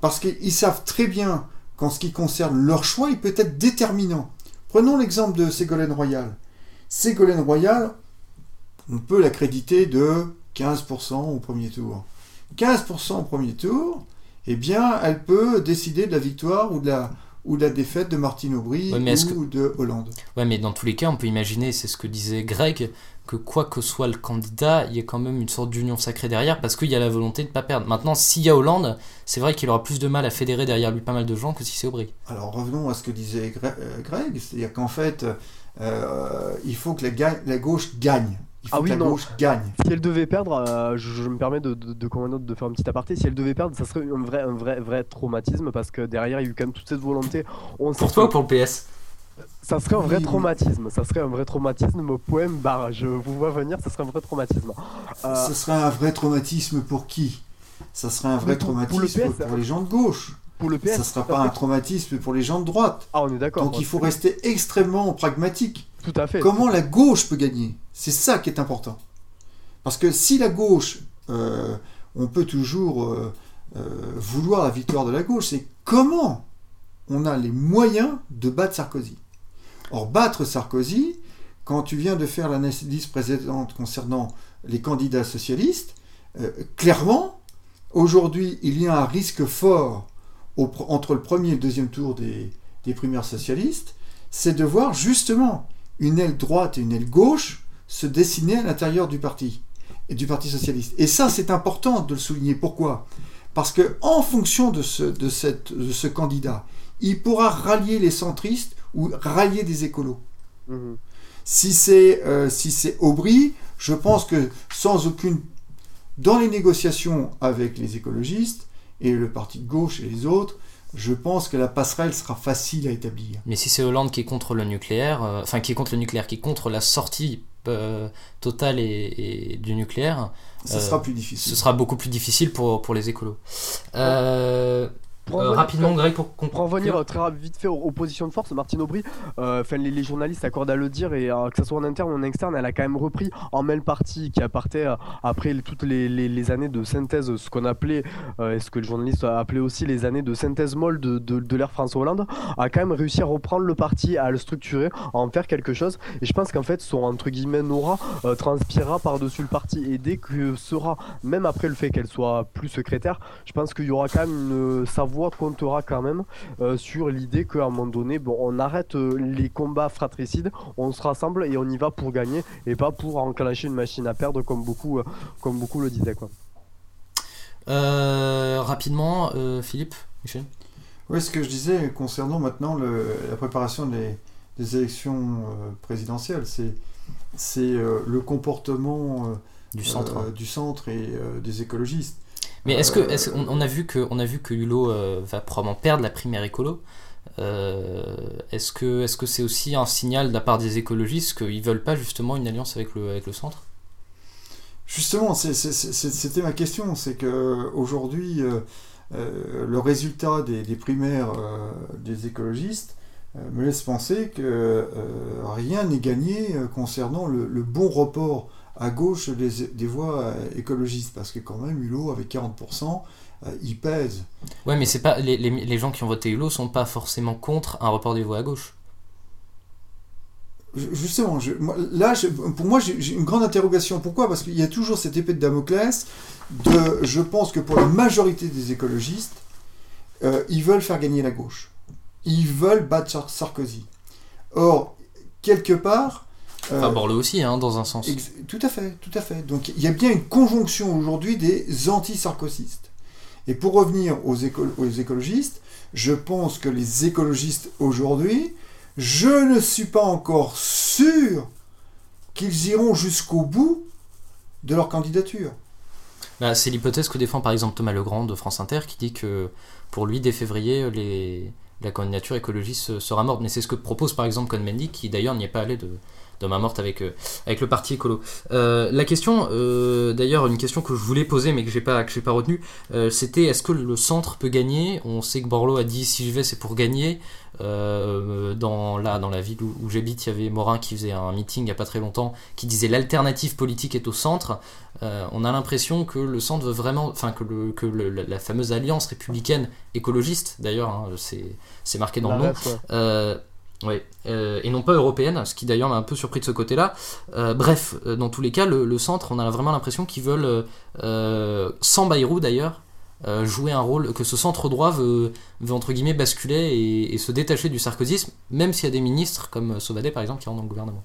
Speaker 5: Parce qu'ils savent très bien qu'en ce qui concerne leur choix, il peut être déterminant. Prenons l'exemple de Ségolène Royal. Ségolène Royal, on peut l'accréditer de 15% au premier tour. 15% au premier tour, eh bien, elle peut décider de la victoire ou de la, ou la défaite de Martine Aubry ou de Hollande.
Speaker 3: Ouais, mais dans tous les cas, on peut imaginer, c'est ce que disait Greg, que quoi que soit le candidat, il y a quand même une sorte d'union sacrée derrière parce qu'il y a la volonté de ne pas perdre. Maintenant, s'il y a Hollande, c'est vrai qu'il aura plus de mal à fédérer derrière lui pas mal de gens que si c'est Aubry.
Speaker 5: Alors revenons à ce que disait euh, Greg, c'est-à-dire qu'en fait, euh, il faut que la, la gauche gagne. Il faut ah que la gauche gagne.
Speaker 4: Si elle devait perdre, euh, je, me permets de, de, de, de, faire un petit aparté, si elle devait perdre, ça serait un vrai, un vrai, vrai traumatisme parce que derrière, il y a eu quand même toute cette volonté.
Speaker 3: On pour toi ou pour le PS
Speaker 4: ça serait un vrai traumatisme, ça serait un vrai traumatisme au poème barre. Je vous vois venir, ça serait un vrai traumatisme.
Speaker 5: Euh, ça serait un vrai traumatisme pour qui? Ça serait un vrai traumatisme pour, les gens de gauche. Pour le PS, ça ne sera pas un traumatisme pour les gens de droite.
Speaker 4: Ah, on est d'accord.
Speaker 5: Donc il faut rester extrêmement pragmatique.
Speaker 4: Tout à fait.
Speaker 5: Comment la gauche peut gagner? C'est ça qui est important. Parce que si la gauche, euh, on peut toujours euh, vouloir la victoire de la gauche, c'est comment on a les moyens de battre Sarkozy. Or, battre Sarkozy, quand tu viens de faire l'analyse précédente concernant les candidats socialistes, euh, clairement, aujourd'hui, il y a un risque fort entre le premier et le deuxième tour des primaires socialistes, c'est de voir justement une aile droite et une aile gauche se dessiner à l'intérieur du parti et du Parti socialiste. Et ça, c'est important de le souligner. Pourquoi? Parce que en fonction de ce, de, cette, de ce candidat, il pourra rallier les centristes ou rallier des écolos. Mhm. Si c'est euh, si c'est Aubry, je pense que sans aucune dans les négociations avec les écologistes et le parti de gauche et les autres, je pense que la passerelle sera facile à établir.
Speaker 3: Mais si c'est Hollande qui est contre le nucléaire, euh, enfin qui est contre le nucléaire, qui est contre la sortie euh, totale et, du nucléaire,
Speaker 5: ça sera plus difficile.
Speaker 3: Ce sera beaucoup plus difficile pour, pour les écolos. Euh, rapidement, Greg, pour
Speaker 4: comprendre. Pour revenir très vite fait aux, positions de force, Martine Aubry, euh, les, journalistes accordent à le dire, et euh, que ce soit en interne ou en externe, elle a quand même repris en main partie qui appartait après toutes les, années de synthèse, ce qu'on appelait, et ce que le journaliste a appelé aussi les années de synthèse molle de, de, l'ère François Hollande, a quand même réussi à reprendre le parti, à le structurer, à en faire quelque chose. Et je pense qu'en fait, son entre guillemets Nora transpirera par-dessus le parti. Et dès que sera, même après le fait qu'elle soit plus secrétaire, je pense qu'il y aura quand même une savoir comptera quand même euh, sur l'idée qu'à un moment donné, bon, on arrête euh, les combats fratricides, on se rassemble et on y va pour gagner et pas pour enclencher une machine à perdre comme beaucoup, euh, comme beaucoup le disaient. Quoi.
Speaker 3: rapidement, Philippe, Michel
Speaker 5: Oui, ce que je disais concernant maintenant le, la préparation des, des élections présidentielles, c'est c'est le comportement
Speaker 3: du centre,
Speaker 5: du centre et des écologistes.
Speaker 3: Mais est-ce que, est on, a vu que, on a vu que Hulot euh, va probablement perdre la primaire écolo. Euh, est-ce que, est-ce que c'est aussi un signal de la part des écologistes qu'ils veulent pas justement une alliance avec le, avec le centre?
Speaker 5: Justement, c'était ma question, c'est que aujourd'hui, euh, le résultat des, primaires des écologistes me laisse penser que rien n'est gagné concernant le bon report à gauche des, voix euh, écologistes, parce que quand même Hulot avec 40%, euh, il pèse.
Speaker 3: Ouais, mais c'est pas les, les, gens qui ont voté Hulot sont pas forcément contre un report des voix à gauche.
Speaker 5: Justement, là, pour moi, j'ai une grande interrogation. Pourquoi? Parce qu'il y a toujours cette épée de Damoclès de, je pense que pour la majorité des écologistes, euh, ils veulent faire gagner la gauche. Ils veulent battre Sarkozy. Or, quelque part.
Speaker 3: Euh, enfin, Borloo aussi, hein, dans un sens.
Speaker 5: Tout à fait, tout à fait. Donc il y a bien une conjonction aujourd'hui des anti-sarkozystes. Et pour revenir aux, aux écologistes, je pense que les écologistes aujourd'hui, je ne suis pas encore sûr qu'ils iront jusqu'au bout de leur candidature.
Speaker 3: Bah, c'est l'hypothèse que défend par exemple Thomas Legrand de France Inter qui dit que pour lui, dès février, les, la candidature écologiste sera morte. Mais c'est ce que propose par exemple Cohn-Bendit, qui d'ailleurs n'y est pas allé de, de main morte avec, euh, avec le parti écolo. Euh, la question, euh, d'ailleurs, une question que je voulais poser mais que j'ai pas, que pas retenue, c'était est-ce que le centre peut gagner? On sait que Borloo a dit si je vais, c'est pour gagner. dans, là, dans la ville où, j'habite, il y avait Morin qui faisait un meeting il n'y a pas très longtemps qui disait l'alternative politique est au centre. on a l'impression que le centre veut vraiment, enfin que, le, que la fameuse alliance républicaine écologiste, d'ailleurs, hein, c'est marqué dans le nom, oui, euh, et non pas européenne, ce qui d'ailleurs m'a un peu surpris de ce côté-là. Euh, bref, euh, dans tous les cas, le, centre, on a vraiment l'impression qu'ils veulent, sans Bayrou d'ailleurs, jouer un rôle, que ce centre droit veut, entre guillemets basculer et, et, se détacher du sarkozysme, même s'il y a des ministres comme Sauvadet par exemple qui rentrent dans le gouvernement.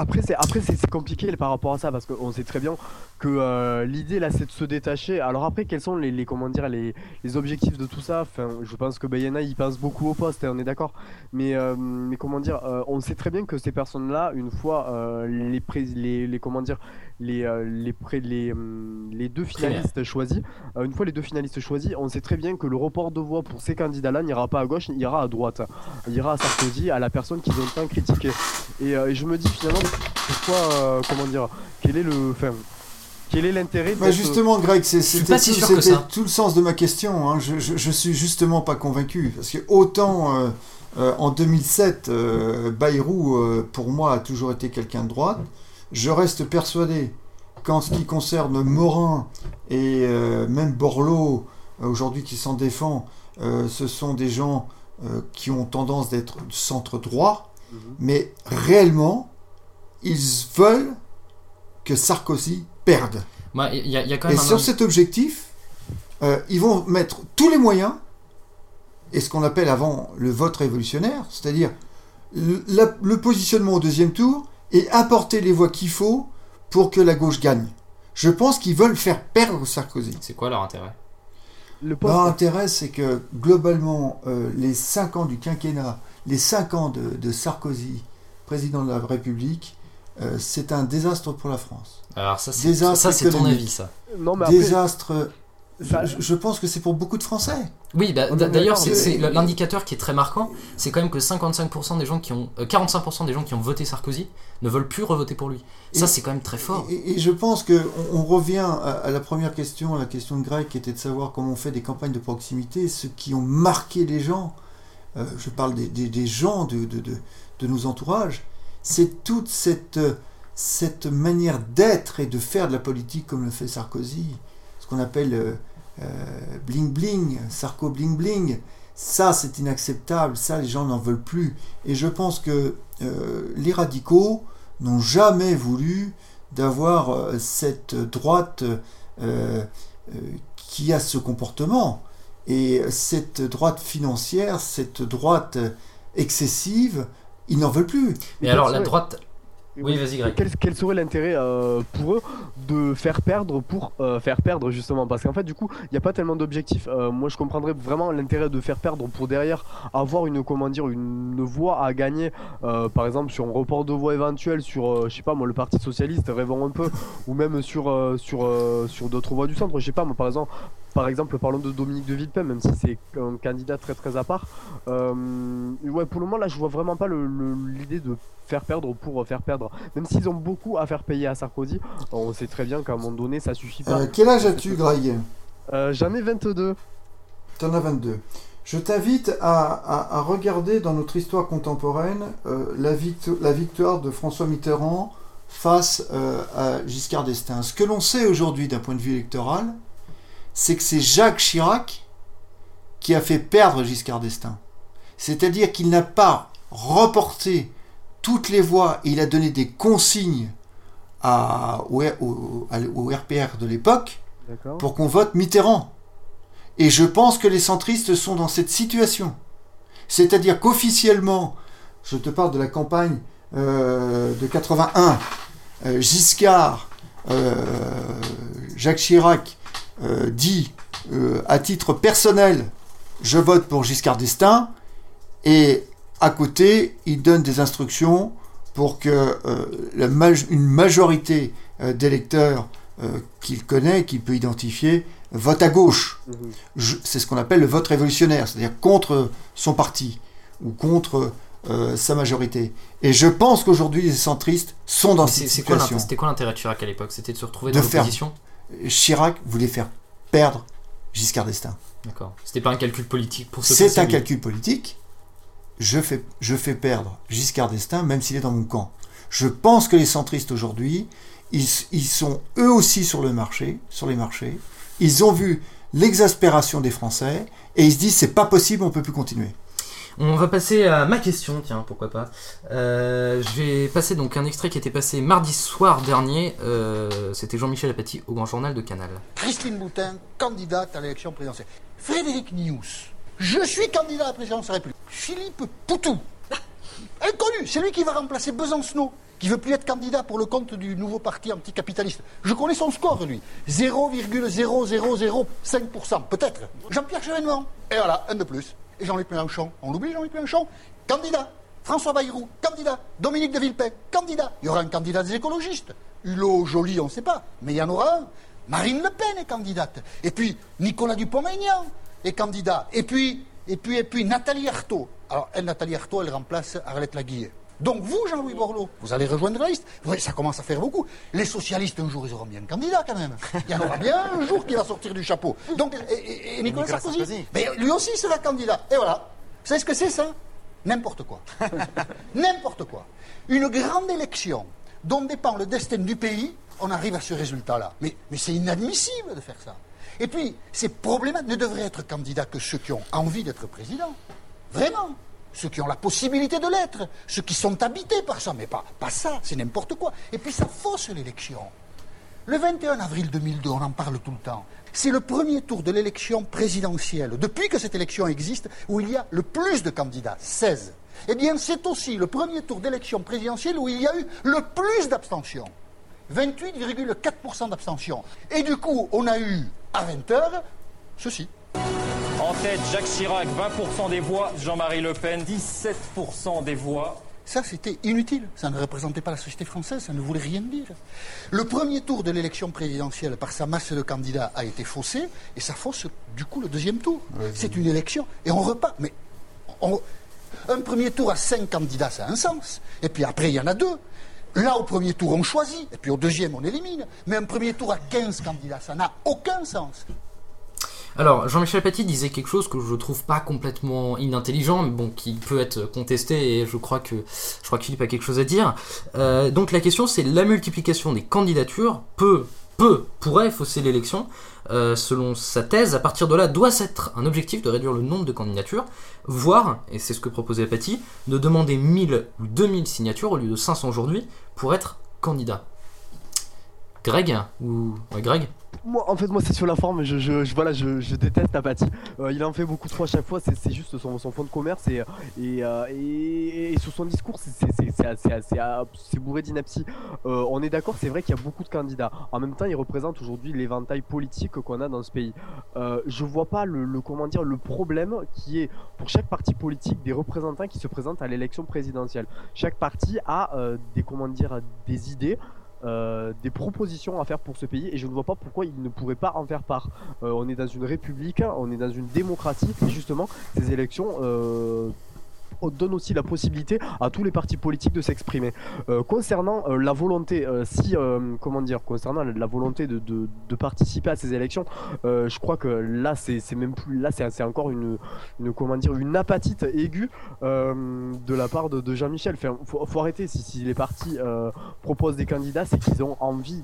Speaker 4: Après, c'est après c'est compliqué par rapport à ça parce qu'on sait très bien que euh, l'idée là c'est de se détacher. Alors après, quels sont les, comment dire les, objectifs de tout ça? Enfin, je pense que Bayana il pense beaucoup au poste, hein, on est d'accord. Mais euh, mais comment dire euh, On sait très bien que ces personnes-là, une fois les, les, les comment dire les les les, hum, les deux finalistes choisis, une fois les deux finalistes choisis, on sait très bien que le report de voix pour ces candidats-là n'ira pas à gauche, il ira à droite, il ira à Sarkozy, à la personne qu'ils ont tant critiqué. Et, et je me dis finalement pourquoi, euh, comment dire, quel est le, quel est l'intérêt
Speaker 5: bah Justement, Greg, c'est tout, le sens de ma question. Hein. Je, je, suis justement pas convaincu parce que autant euh, euh, en 2007, Bayrou, pour moi, a toujours été quelqu'un de droite. Je reste persuadé qu'en ce qui concerne Morin et même Borloo, aujourd'hui qui s'en défend, ce sont des gens qui ont tendance d'être centre droit, mhm. mais réellement, ils veulent que Sarkozy perde. et sur cet objectif, euh, ils vont mettre tous les moyens, et ce qu'on appelle avant le vote révolutionnaire, c'est-à-dire le, positionnement au deuxième tour, et apporter les voix qu'il faut pour que la gauche gagne. Je pense qu'ils veulent faire perdre Sarkozy.
Speaker 3: C'est quoi leur intérêt?
Speaker 5: Leur intérêt, c'est que globalement, euh, les 5 ans du quinquennat, les 5 ans de, de Sarkozy, président de la République, euh, c'est un désastre pour la France.
Speaker 3: Alors ça, c'est, ça, c'est ton avis, ça.
Speaker 5: Non, mais Désastre. Je, pense que c'est pour beaucoup de Français.
Speaker 3: Oui, bah, d'ailleurs, c'est, l'indicateur qui est très marquant, c'est quand même que 55% des gens qui ont, 45% euh, des gens qui ont voté Sarkozy ne veulent plus revoter pour lui. Ça, c'est quand même très fort.
Speaker 5: Et, je pense que on, revient à, la première question, la question de Greg, qui était de savoir comment on fait des campagnes de proximité, ceux qui ont marqué les gens. Euh, je parle des, gens de, de, de, de nos entourages c'est toute cette, cette manière d'être et de faire de la politique comme le fait Sarkozy, ce qu'on appelle euh, euh, bling bling, Sarko bling bling. Ça, c'est inacceptable, ça, les gens n'en veulent plus. Et je pense que euh, les radicaux n'ont jamais voulu d'avoir cette droite qui a ce comportement. Et cette droite financière, cette droite excessive, ils n'en veulent plus.
Speaker 3: Mais alors, la droite. Oui, vas-y, Greg.
Speaker 4: Quel, serait l'intérêt euh, pour eux de faire perdre pour euh, faire perdre, justement? Parce qu'en fait, du coup, il n'y a pas tellement d'objectifs. Euh, moi, je comprendrais vraiment l'intérêt de faire perdre pour derrière avoir une, comment dire, une voix à gagner, par exemple, sur un report de voix éventuel, sur, je sais pas, moi, le Parti Socialiste, rêvons un peu, ou même sur, sur, sur d'autres voix du centre. Je sais pas, moi, par exemple, par exemple, parlons de Dominique de Villepin, même si c'est un candidat très très à part. Euh, ouais, pour le moment, là, je vois vraiment pas l'idée de faire perdre pour faire perdre. Même s'ils ont beaucoup à faire payer à Sarkozy, on sait très bien qu'à un moment donné, ça suffit pas.
Speaker 5: Euh, quel âge as-tu, Greg?
Speaker 4: Euh, J'en ai 22.
Speaker 5: T'en as 22. Je t'invite à, regarder dans notre histoire contemporaine la, la, victoire de François Mitterrand face à Giscard d'Estaing. Ce que l'on sait aujourd'hui d'un point de vue électoral, c'est que c'est Jacques Chirac qui a fait perdre Giscard d'Estaing. C'est-à-dire qu'il n'a pas reporté toutes les voix et il a donné des consignes à, au, RPR de l'époque pour qu'on vote Mitterrand. Et je pense que les centristes sont dans cette situation. C'est-à-dire qu'officiellement, Je te parle de la campagne euh, de 81. Euh, Giscard, euh, Jacques Chirac dit à titre personnel, je vote pour Giscard d'Estaing, et à côté, il donne des instructions pour que une majorité d'électeurs qu'il connaît, qu'il peut identifier, vote à gauche. Mhm. C'est ce qu'on appelle le vote révolutionnaire, c'est-à-dire contre son parti ou contre euh, sa majorité. Et je pense qu'aujourd'hui, les centristes sont dans cette situation.
Speaker 3: C'était quoi l'intérêt de Chirac à l'époque? C'était de se retrouver dans l'opposition?
Speaker 5: Chirac voulait faire perdre Giscard d'Estaing.
Speaker 3: D'accord. C'était pas un calcul politique pour ce
Speaker 5: C'est un calcul politique. Je fais, je fais perdre Giscard d'Estaing, même s'il est dans mon camp. Je pense que les centristes aujourd'hui, ils, ils, sont eux aussi sur le marché, sur les marchés. Ils ont vu l'exaspération des Français et ils se disent c'est pas possible, on peut plus continuer.
Speaker 3: On va passer à ma question, tiens, pourquoi pas. Euh, je vais passer donc un extrait qui était passé mardi soir dernier. Euh, c'était Jean-Michel Apathy au Grand Journal de Canal.
Speaker 6: Christine Boutin, candidate à l'élection présidentielle. Frédéric Nious, je suis candidat à la présidence de la République. Philippe Poutou, inconnu, c'est lui qui va remplacer Besancenot qui veut plus être candidat pour le compte du nouveau parti anticapitaliste. Je connais son score, lui. 0,0005%, peut-être. Jean-Pierre Chevènement. Et voilà, un de plus. Et Jean-Luc Mélenchon. On l'oublie, Jean-Luc Mélenchon Candidat. François Bayrou, candidat. Dominique de Villepin, candidat. Il y aura un candidat des écologistes. Hulot, Joly, on ne sait pas. Mais il y en aura un. Marine Le Pen est candidate. Et puis, Nicolas Dupont-Aignan est candidat. Et puis, et puis, et puis, Nathalie Arthaud. Alors, elle, Nathalie Arthaud, elle remplace Arlette Laguille. Donc vous, Jean-Louis Borloo, vous allez rejoindre la liste. ça commence à faire beaucoup. Les socialistes, un jour, ils auront bien un candidat quand même. Il y en aura bien un jour qui va sortir du chapeau. Donc, et, Nicolas, Sarkozy. Mais lui aussi sera candidat. Et voilà. Vous savez ce que c'est ça? N'importe quoi. N'importe quoi. Une grande élection dont dépend le destin du pays, on arrive à ce résultat-là. Mais, mais c'est inadmissible de faire ça. Et puis, ces problèmes ne devraient être candidats que ceux qui ont envie d'être président. Vraiment ceux qui ont la possibilité de l'être, ceux qui sont habités par ça, mais pas, ça, c'est n'importe quoi. Et puis ça fausse l'élection. Le 21 avril 2002, on en parle tout le temps, c'est le premier tour de l'élection présidentielle, depuis que cette élection existe, où il y a le plus de candidats, 16. Eh bien, c'est aussi le premier tour d'élection présidentielle où il y a eu le plus d'abstention. 28,4% d'abstention. Et du coup, on a eu, à 20h, ceci.
Speaker 7: En tête, Jacques Chirac, 20% des voix. Jean-Marie Le Pen, 17% des voix.
Speaker 6: Ça, c'était inutile. Ça ne représentait pas la société française, ça ne voulait rien dire. Le premier tour de l'élection présidentielle, par sa masse de candidats, a été faussé, et ça fausse, du coup, le deuxième tour. C'est une élection, et on repart. Mais un premier tour à cinq candidats, ça a un sens. Et puis après, il y en a deux. Là, au premier tour, on choisit, et puis au deuxième, on élimine. Mais un premier tour à 15 candidats, ça n'a aucun sens.
Speaker 3: Alors, Jean-Michel Paty disait quelque chose que je trouve pas complètement inintelligent, mais bon, qui peut être contesté, et je crois que, je crois que Philippe a quelque chose à dire. Euh, donc la question, c'est la multiplication des candidatures peut, peut, pourrait fausser l'élection. Euh, selon sa thèse, à partir de là, doit être un objectif de réduire le nombre de candidatures, voire, et c'est ce que proposait Paty, de demander 1000 ou 2000 signatures au lieu de 500 aujourd'hui pour être candidat. Greg ou Greg
Speaker 4: moi, en fait, moi, c'est sur la forme. Je, je, voilà, je, je déteste Apathy. Euh, il en fait beaucoup trop à chaque fois. C'est juste son, son, fond de commerce et, et, euh, et, sur son discours, c'est bourré d'inaptie. Euh, on est d'accord, c'est vrai qu'il y a beaucoup de candidats. En même temps, il représente aujourd'hui l'éventail politique qu'on a dans ce pays. je vois pas le, le, comment dire le problème qui est pour chaque parti politique des représentants qui se présentent à l'élection présidentielle. Chaque parti a des comment dire des idées. Euh, des propositions à faire pour ce pays et je ne vois pas pourquoi il ne pourrait pas en faire part. Euh, on est dans une république, on est dans une démocratie et justement ces élections euh, donne aussi la possibilité à tous les partis politiques de s'exprimer. Euh, concernant euh, la volonté, euh, si, comment dire, concernant la volonté de, de, participer à ces élections, je crois que là, c'est même plus, là, c'est encore une, une, comment dire, une apatite aiguë de la part de, Jean-Michel. Enfin, faut, arrêter. Si, les partis proposent des candidats, c'est qu'ils ont envie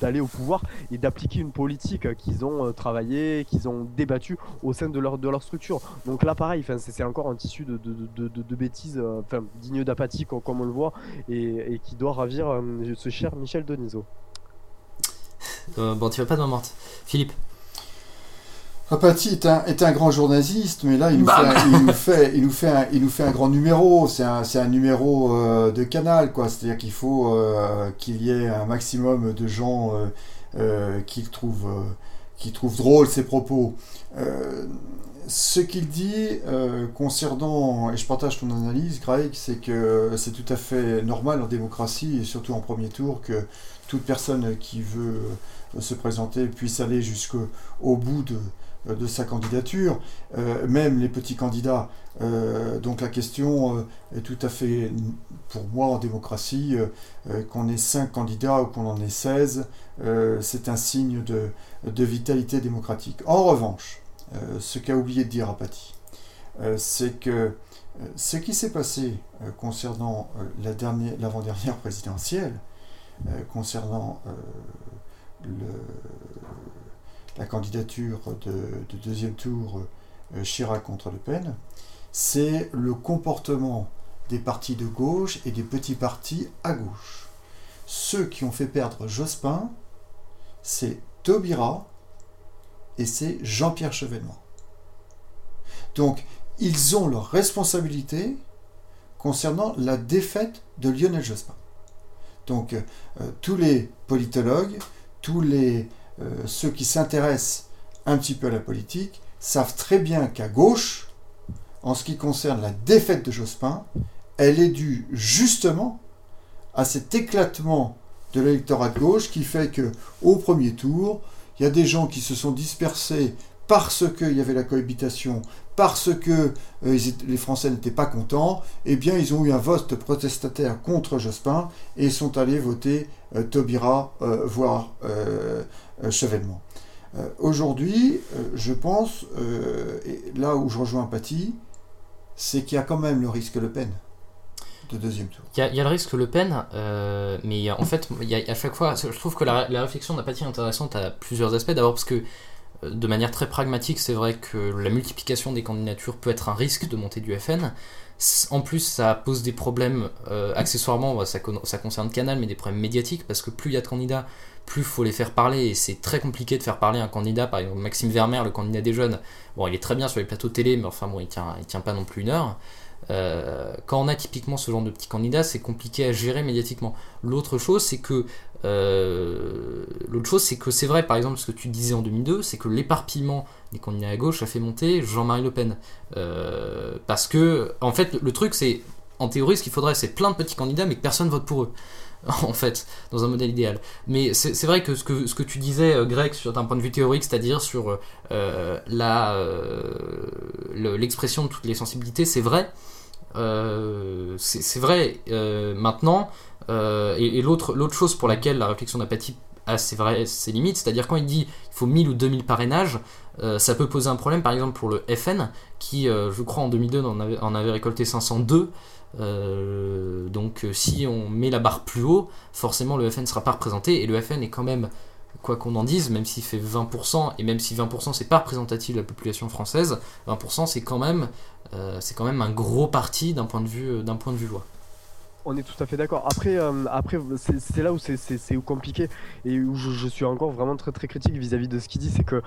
Speaker 4: d'aller au pouvoir et d'appliquer une politique qu'ils ont travaillé, qu'ils ont débattu au sein de leur, de leur structure. Donc là, pareil, c'est encore un tissu de de, bêtises, euh, enfin digne d'apathie comme, on le voit, et, qui doit ravir euh, ce cher Michel Denisot.
Speaker 3: Euh, bon, tu vas pas de morte. Philippe?
Speaker 5: Apathy est un, est un grand journaliste, mais là, il nous,
Speaker 3: Bah.
Speaker 5: fait, un, il nous, fait, il nous, fait, un, il nous fait un grand numéro. C'est un, c'est un numéro euh, de canal, quoi. C'est-à-dire qu'il faut euh, qu'il y ait un maximum de gens euh, euh, qui, trouvent, euh, qui trouvent drôle ses propos. Euh, ce qu'il dit euh, concernant, et je partage ton analyse, Greg, c'est que c'est tout à fait normal en démocratie, et surtout en premier tour, que toute personne qui veut euh, se présenter puisse aller jusqu'au au bout de, de sa candidature, euh, même les petits candidats. Euh, donc la question euh, est tout à fait, pour moi en démocratie, euh, euh, qu'on ait 5 candidats ou qu'on en ait 16, euh, c'est un signe de, vitalité démocratique. En revanche, euh, ce qu'a oublié de dire Apathy, euh, c'est que euh, ce qui s'est passé euh, concernant euh, la dernière- l'avant-dernière présidentielle, euh, concernant euh, la candidature de, de deuxième tour euh, Chirac contre Le Pen, c'est le comportement des partis de gauche et des petits partis à gauche. Ceux qui ont fait perdre Jospin, c'est Taubira et c'est Jean-Pierre Chevènement. Donc, ils ont leur responsabilité concernant la défaite de Lionel Jospin. Donc, euh, tous les politologues, tous les, euh, ceux qui s'intéressent un petit peu à la politique, savent très bien qu'à gauche, en ce qui concerne la défaite de Jospin, elle est due justement à cet éclatement de l'électorat de gauche qui fait que au premier tour, il y a des gens qui se sont dispersés parce qu'il y avait la cohabitation, parce que euh, les Français n'étaient pas contents, eh bien ils ont eu un vote protestataire contre Jospin et sont allés voter euh, Taubira, euh, voire euh, Chevènement. Aujourd'hui, je pense, et là où je rejoins Paty, c'est qu'il y a quand même le risque Le Pen de deuxième tour.
Speaker 3: Il y, a- le risque Le Pen, euh, mais en fait, à chaque fois, je trouve que la, réflexion d'Apathie est intéressante à plusieurs aspects. D'abord parce que, euh, de manière très pragmatique, c'est vrai que la multiplication des candidatures peut être un risque de montée du FN. En plus, ça pose des problèmes, euh, accessoirement, bah, ça concerne Canal, mais des problèmes médiatiques, parce que plus il y a de candidats, plus il faut les faire parler, et c'est très compliqué de faire parler un candidat, par exemple Maxime Vermeer, le candidat des jeunes. Bon, il est très bien sur les plateaux télé, mais enfin bon, il tient, il tient pas non plus une heure. Euh, quand on a typiquement ce genre de petits candidats, c'est compliqué à gérer médiatiquement. L'autre chose, c'est que euh, c'est vrai, par exemple, ce que tu disais en 2002, c'est que l'éparpillement des candidats à gauche a fait monter Jean-Marie Le Pen, Euh, parce que en fait, le truc, c'est en théorie, ce qu'il faudrait, c'est plein de petits candidats, mais que personne vote pour eux. En fait, dans un modèle idéal. Mais c'est vrai que ce, que ce que tu disais, euh, Greg, sur d'un point de vue théorique, c'est-à-dire sur euh, la euh, le- l'expression de toutes les sensibilités, c'est vrai. C'est vrai maintenant. et et l'autre chose pour laquelle la réflexion d'Apathie a ses, vraies- ses limites, c'est-à-dire quand il dit il faut 1000 ou 2000 parrainages, ça peut poser un problème par exemple pour le FN qui, je crois, en 2002 en avait, en avait récolté 502. Euh, donc euh, si on met la barre plus haut, forcément le FN ne sera pas représenté et le FN est quand même quoi qu'on en dise, même s'il fait 20%, et même si 20% c'est pas représentatif de la population française, 20% c'est quand même euh, c'est quand même un gros parti d'un point de vue d'un point de vue loi.
Speaker 4: On est tout à fait d'accord. Après, après c'est là où c'est- compliqué et où je, suis encore vraiment très très critique vis-à-vis de ce qu'il dit, c'est que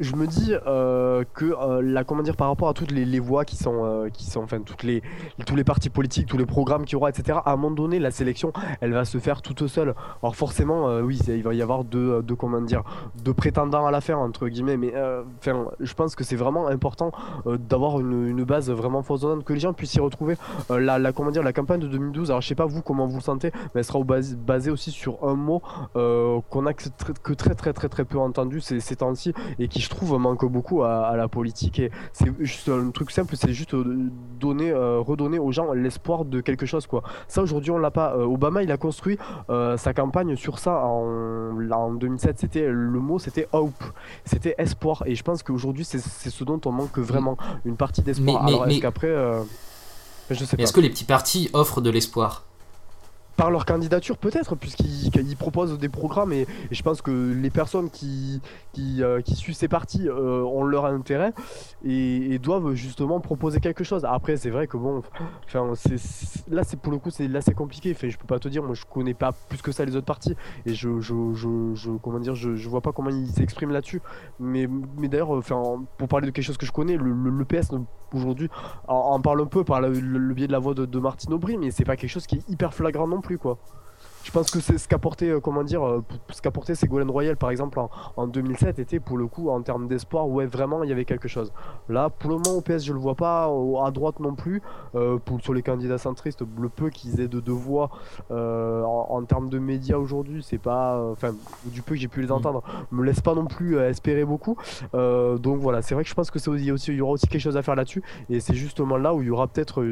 Speaker 4: je me dis euh, que euh, la comment dire par rapport à toutes les, voix qui sont euh, qui sont enfin toutes les tous les partis politiques, tous les programmes qu'il y aura, etc. À un moment donné, la sélection, elle va se faire toute seule. Alors forcément, oui, il va y avoir deux, comment dire deux prétendants à la fin entre guillemets, mais enfin, je pense que c'est vraiment important d'avoir une, base vraiment foisonnante, que les gens puissent s'y retrouver. La, comment dire, la campagne de 2012, alors je sais pas vous comment vous le sentez, mais elle sera bas- basée aussi sur un mot qu'on a que très très très très peu entendu ces, ces temps-ci et qui je trouve manque beaucoup à, à la politique. Et c'est juste un truc simple, c'est juste euh, donner, euh, redonner aux gens l'espoir de quelque chose quoi. Ça aujourd'hui on l'a pas. Euh, Obama il a construit euh, sa campagne sur ça en, là, en 2007. C'était le mot, c'était hope, c'était espoir. Et je pense qu'aujourd'hui c'est c'est ce dont on manque vraiment, une partie d'espoir.
Speaker 3: Mais- mais-
Speaker 4: Alors est-ce
Speaker 3: mais-
Speaker 4: qu'après, je sais pas.
Speaker 3: Est-ce que les petits partis offrent de l'espoir?
Speaker 4: Par leur candidature peut-être puisqu'ils proposent des programmes et, je pense que les personnes qui qui, euh, suivent ces partis euh, ont leur intérêt et, doivent justement proposer quelque chose. Après c'est vrai que bon enfin là c'est pour le coup c'est là c'est compliqué. Enfin, je peux pas te dire moi je connais pas plus que ça les autres partis et je, je, je, comment dire je, vois pas comment ils s'expriment là-dessus. Mais mais d'ailleurs enfin pour parler de quelque chose que je connais le, le, PS aujourd'hui en, parle un peu par le, biais de la voix de, de Martine Aubry mais c'est pas quelque chose qui est hyper flagrant non plus quoi. Je pense que c'est ce qu'a porté, euh, comment dire, euh, ce qu'a porté Ségolène Royal par exemple en, 2007 était pour le coup en termes d'espoir, ouais vraiment il y avait quelque chose. Là pour le moment au PS je le vois pas, à droite non plus. Euh, pour, sur les candidats centristes, le peu qu'ils aient de, deux voix en, termes de médias aujourd'hui, c'est pas, enfin du peu que j'ai pu les mm. entendre, me laisse pas non plus espérer beaucoup. donc voilà, c'est vrai que je pense que c'est aussi, il y aura aussi quelque chose à faire là-dessus et c'est justement là où il y aura peut-être,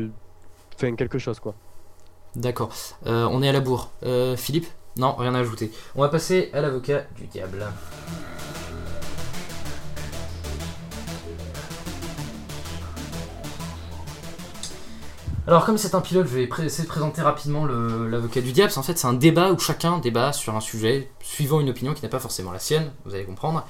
Speaker 4: enfin quelque chose quoi.
Speaker 3: D'accord. Euh, on est à la bourre. Euh, Philippe Non, rien à ajouter. On va passer à l'avocat du diable. Alors comme c'est un pilote, je vais essayer de présenter rapidement l'avocat du diable. En fait, c'est un débat où chacun débat sur un sujet, suivant une opinion qui n'est pas forcément la sienne, vous allez comprendre.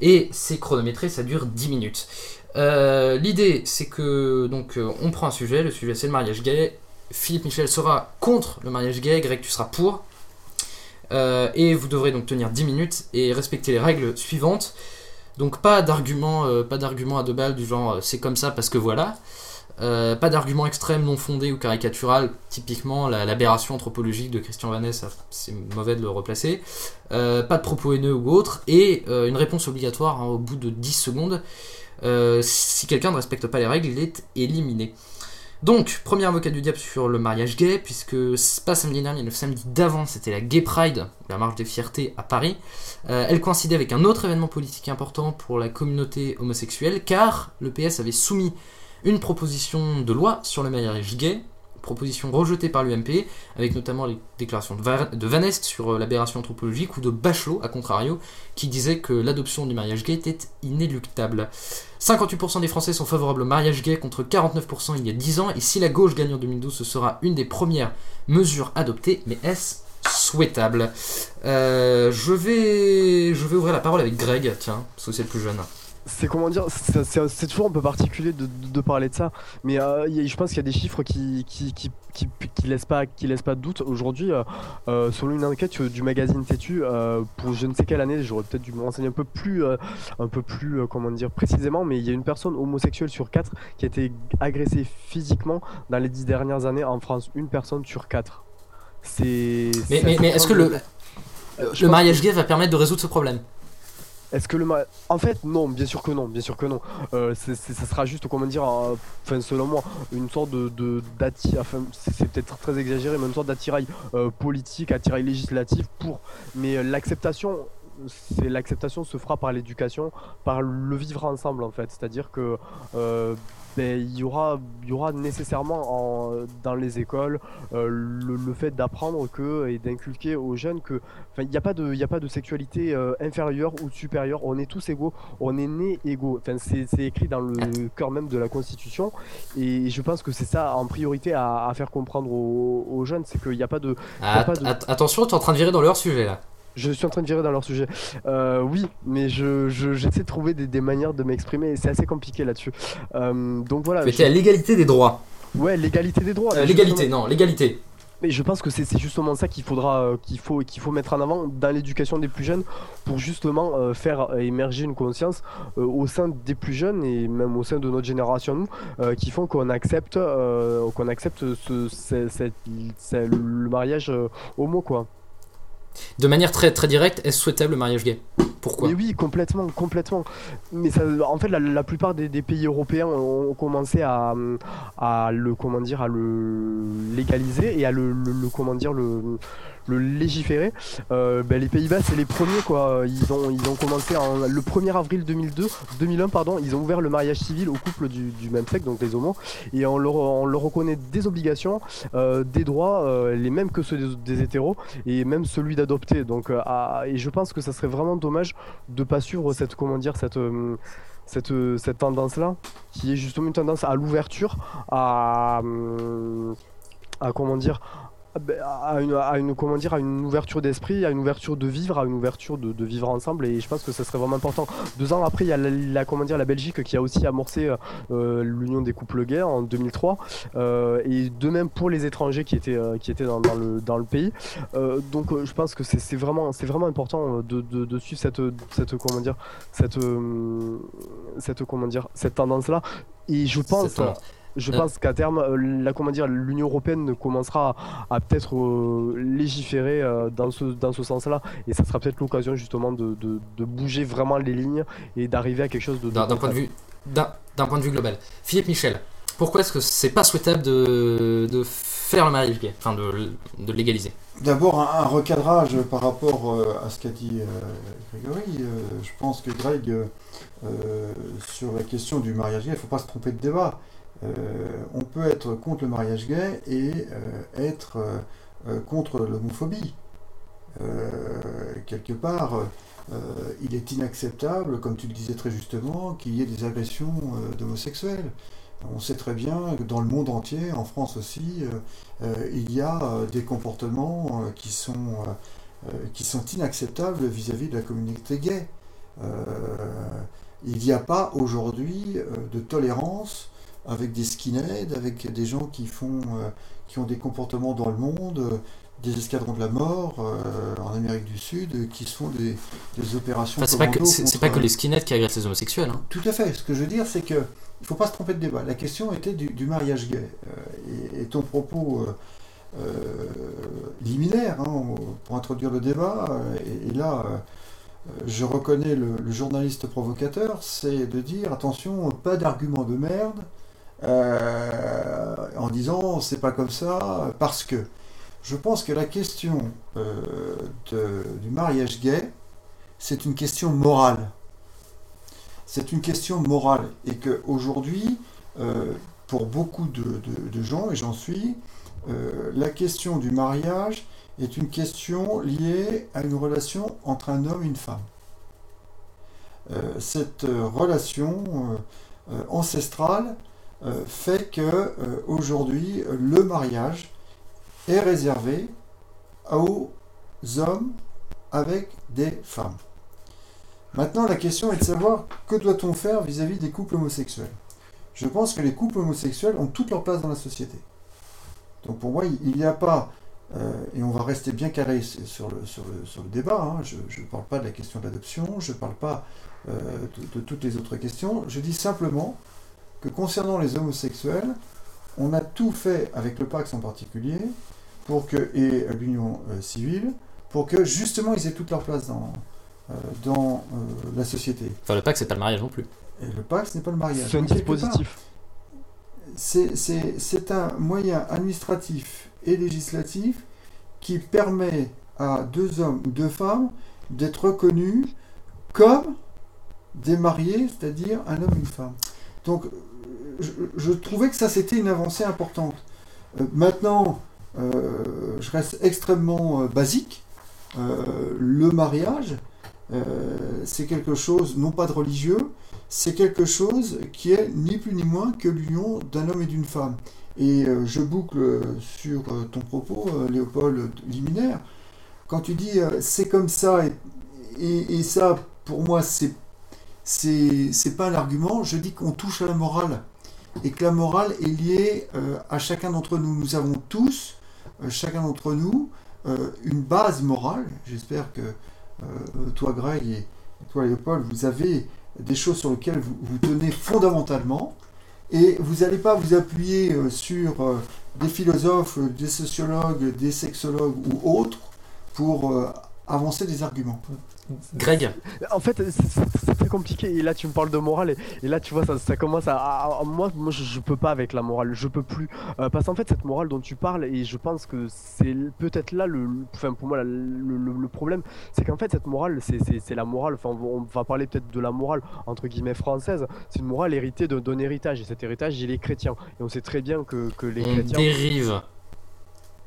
Speaker 3: Et c'est chronométré, ça dure 10 minutes. Euh, l'idée, c'est que donc on prend un sujet, le sujet c'est le mariage gay, Philippe Michel sera contre le mariage gay, Greg tu seras pour. Euh, et vous devrez donc tenir 10 minutes et respecter les règles suivantes. Donc pas d'argument, euh, pas à deux balles du genre euh, c'est comme ça parce que voilà. pas d'argument extrême non fondé ou caricatural, typiquement l'aberration anthropologique de Christian Vanessa, c'est mauvais de le replacer. pas de propos haineux ou autre, et une réponse obligatoire hein, au bout de 10 secondes. si quelqu'un ne respecte pas les règles, il est éliminé. Donc, premier avocat du diable sur le mariage gay, puisque pas samedi dernier, le samedi d'avant, c'était la Gay Pride, la marche des fiertés à Paris. Euh, elle coïncidait avec un autre événement politique important pour la communauté homosexuelle, car le PS avait soumis une proposition de loi sur le mariage gay, proposition rejetée par l'UMP, avec notamment les déclarations de, de Vanest sur euh, l'aberration anthropologique ou de Bachelot, à contrario, qui disait que l'adoption du mariage gay était inéluctable. 58% des Français sont favorables au mariage gay contre 49% il y a 10 ans, et si la gauche gagne en 2012, ce sera une des premières mesures adoptées, mais est-ce souhaitable? Euh, je, vais, je vais ouvrir la parole avec Greg, tiens, parce que c'est le plus jeune
Speaker 4: c'est comment dire, c'est toujours un peu particulier de, parler de ça, mais euh, je pense qu'il y a des chiffres qui qui, qui, qui, laissent pas qui laissent pas de doute. Aujourd'hui, euh, euh, selon une enquête du magazine Tétu, pour je ne sais quelle année, j'aurais peut-être dû me renseigner un peu plus un peu plus comment dire précisément, mais il y a une personne homosexuelle sur quatre qui a été agressée physiquement dans les dix dernières années en France. Une personne sur quatre.
Speaker 3: C'est. Mais, mais, mais est-ce que le, le mariage gay va permettre de résoudre ce problème?
Speaker 4: Est-ce que le En fait, non, bien sûr que non, bien sûr que non. Euh, ça sera juste, comment dire, enfin, selon moi, une sorte de, de enfin, c'est peut-être très exagéré, mais une sorte d'attirail euh, politique, attirail législatif pour. Mais euh, l'acceptation, c'est l'acceptation se fera par l'éducation, par le vivre ensemble en fait. C'est-à-dire que euh, ben, il y aura, y aura nécessairement dans les écoles euh, le, fait d'apprendre que et d'inculquer aux jeunes que il n'y a pas de, a pas de sexualité euh, inférieure ou supérieure. On est tous égaux, on est nés égaux. Enfin, c'est écrit dans le cœur même de la Constitution et je pense que c'est ça en priorité à, faire comprendre aux, jeunes, c'est qu'il n'y a pas de.
Speaker 3: Attention, tu es en train de virer dans leur sujet là.
Speaker 4: Je suis en train de virer dans leur sujet. Euh, oui, mais je, j'essaie de trouver des, manières de m'exprimer et c'est assez compliqué là-dessus. Euh, donc voilà.
Speaker 3: Mais je... à l'égalité des droits.
Speaker 4: Ouais, l'égalité des droits.
Speaker 3: Euh, l'égalité, non, l'égalité.
Speaker 4: Mais je pense que c'est justement ça qu'il faudra, qu'il faut, qu'il faut mettre en avant dans l'éducation des plus jeunes pour justement faire émerger une conscience au sein des plus jeunes et même au sein de notre génération nous, qui font qu'on accepte, qu'on accepte ce, le mariage homo quoi.
Speaker 3: De manière très très directe, est-ce souhaitable le mariage gay? Pourquoi?
Speaker 4: Mais oui, complètement, complètement. Mais en fait, la, plupart des, pays européens ont, commencé à, à, le comment dire, à le légaliser et à le, le comment dire le le légiférer. Euh, ben, les Pays-Bas, c'est les premiers quoi. Ils ont, ils ont commencé en, le 1er avril 2002, 2001 pardon, ils ont ouvert le mariage civil aux couples du, même sexe, donc les homos, et on leur, on leur reconnaît des obligations, euh, des droits, euh, les mêmes que ceux des, hétéros, et même celui d'adopter. Donc, et je pense que ça serait vraiment dommage de pas suivre cette, comment dire, cette cette, cette tendance-là, qui est justement une tendance à l'ouverture, à, à comment dire, à une, à une, comment dire, à une ouverture d'esprit, à une ouverture de vivre, à une ouverture de, de, vivre ensemble. Et je pense que ça serait vraiment important. Deux ans après, il y a la, comment dire, la Belgique qui a aussi amorcé euh, l'union des couples gays en 2003. Euh, et de même pour les étrangers qui étaient, euh, qui étaient dans, dans, le, dans le pays. Euh, donc je pense que c'est vraiment, c'est vraiment important de, de, de, suivre cette, cette, comment dire, cette, cette, comment dire, cette tendance-là. Et je pense je euh. pense qu'à terme, euh, la, comment dire, l'Union européenne commencera à, peut-être euh, légiférer dans ce, dans ce sens-là, et ça sera peut-être l'occasion justement de, de, bouger vraiment les lignes et d'arriver à quelque chose de.
Speaker 3: D'un point de vue, d'un point de vue global. Philippe Michel, pourquoi est-ce que c'est pas souhaitable de, de faire le mariage gay, enfin de, de légaliser?
Speaker 5: D'abord un, recadrage par rapport à ce qu'a dit Grégory. je pense que Greg, sur la question du mariage gay, il ne faut pas se tromper de débat. Euh, on peut être contre le mariage gay et euh, être euh, contre l'homophobie. quelque part, il est inacceptable, comme tu le disais très justement, qu'il y ait des agressions d'homosexuels. On sait très bien que dans le monde entier, en France aussi, il y a des comportements qui, sont, inacceptables vis-à-vis -vis de la communauté gay. il n'y a pas aujourd'hui de tolérance avec des skinheads, avec des gens qui font, euh, qui ont des comportements dans le monde, euh, des escadrons de la mort euh, en Amérique du Sud, qui se font des, des opérations.
Speaker 3: c'est pas que c'est pas que les skinheads qui agressent les homosexuels. Hein.
Speaker 5: Tout à fait. Ce que je veux dire, c'est que il faut pas se tromper de débat. La question était du, mariage gay et, ton propos. liminaire hein, pour introduire le débat. Et, là, je reconnais le, le, journaliste provocateur, c'est de dire attention, pas d'argument de merde, euh, en disant c'est pas comme ça, parce que je pense que la question euh, du mariage gay, c'est une question morale. C'est une question morale. Et qu'aujourd'hui, euh, pour beaucoup de, gens, et j'en suis, la question du mariage est une question liée à une relation entre un homme et une femme. cette relation ancestrale euh, fait que euh, aujourd'hui le mariage est réservé aux hommes avec des femmes. Maintenant, la question est de savoir que doit-on faire vis-à-vis des couples homosexuels? Je pense que les couples homosexuels ont toute leur place dans la société. Donc pour moi, il n'y a pas, euh, et on va rester bien carré sur le, débat, hein, je ne parle pas de la question de l'adoption, je ne parle pas de, toutes les autres questions, je dis simplement que concernant les homosexuels, on a tout fait avec le Pax en particulier, pour que, et l'union euh, civile, pour que justement ils aient toute leur place dans, euh, dans euh, la société.
Speaker 3: Enfin, le Pax, c'est pas le mariage non plus.
Speaker 5: Et le Pax n'est pas le mariage.
Speaker 4: C'est un dispositif.
Speaker 5: C'est un moyen administratif et législatif qui permet à deux hommes ou deux femmes d'être reconnus comme des mariés, c'est-à-dire un homme et une femme. Donc je, trouvais que ça c'était une avancée importante. Euh, maintenant, euh, je reste extrêmement euh, basique. le mariage, c'est quelque chose, non pas de religieux, c'est quelque chose qui est ni plus ni moins que l'union d'un homme et d'une femme. Et je boucle sur ton propos, Léopold Liminaire, quand tu dis c'est comme ça, et, ça, pour moi, c'est c'est pas un argument, je dis qu'on touche à la morale et que la morale est liée euh, à chacun d'entre nous. Nous avons tous, euh, chacun d'entre nous, euh, une base morale. J'espère que toi, Greg, et, toi, Léopold, vous avez des choses sur lesquelles vous, vous tenez fondamentalement. Et vous n'allez pas vous appuyer sur des philosophes, des sociologues, des sexologues ou autres pour avancer des arguments.
Speaker 3: Greg
Speaker 4: En fait, c'est très compliqué. Et là, tu me parles de morale. Et, là, tu vois, ça, commence à. moi, moi je, peux pas avec la morale. Je peux plus. Euh, parce qu'en fait, cette morale dont tu parles, et je pense que c'est peut-être là le. Enfin, pour moi, le, problème, c'est qu'en fait, cette morale, c'est la morale. Enfin, on va parler peut-être de la morale, entre guillemets, française. C'est une morale héritée d'un héritage. Et cet héritage, il est chrétien. Et on sait très bien que, que les
Speaker 3: on
Speaker 4: chrétiens.
Speaker 3: dérive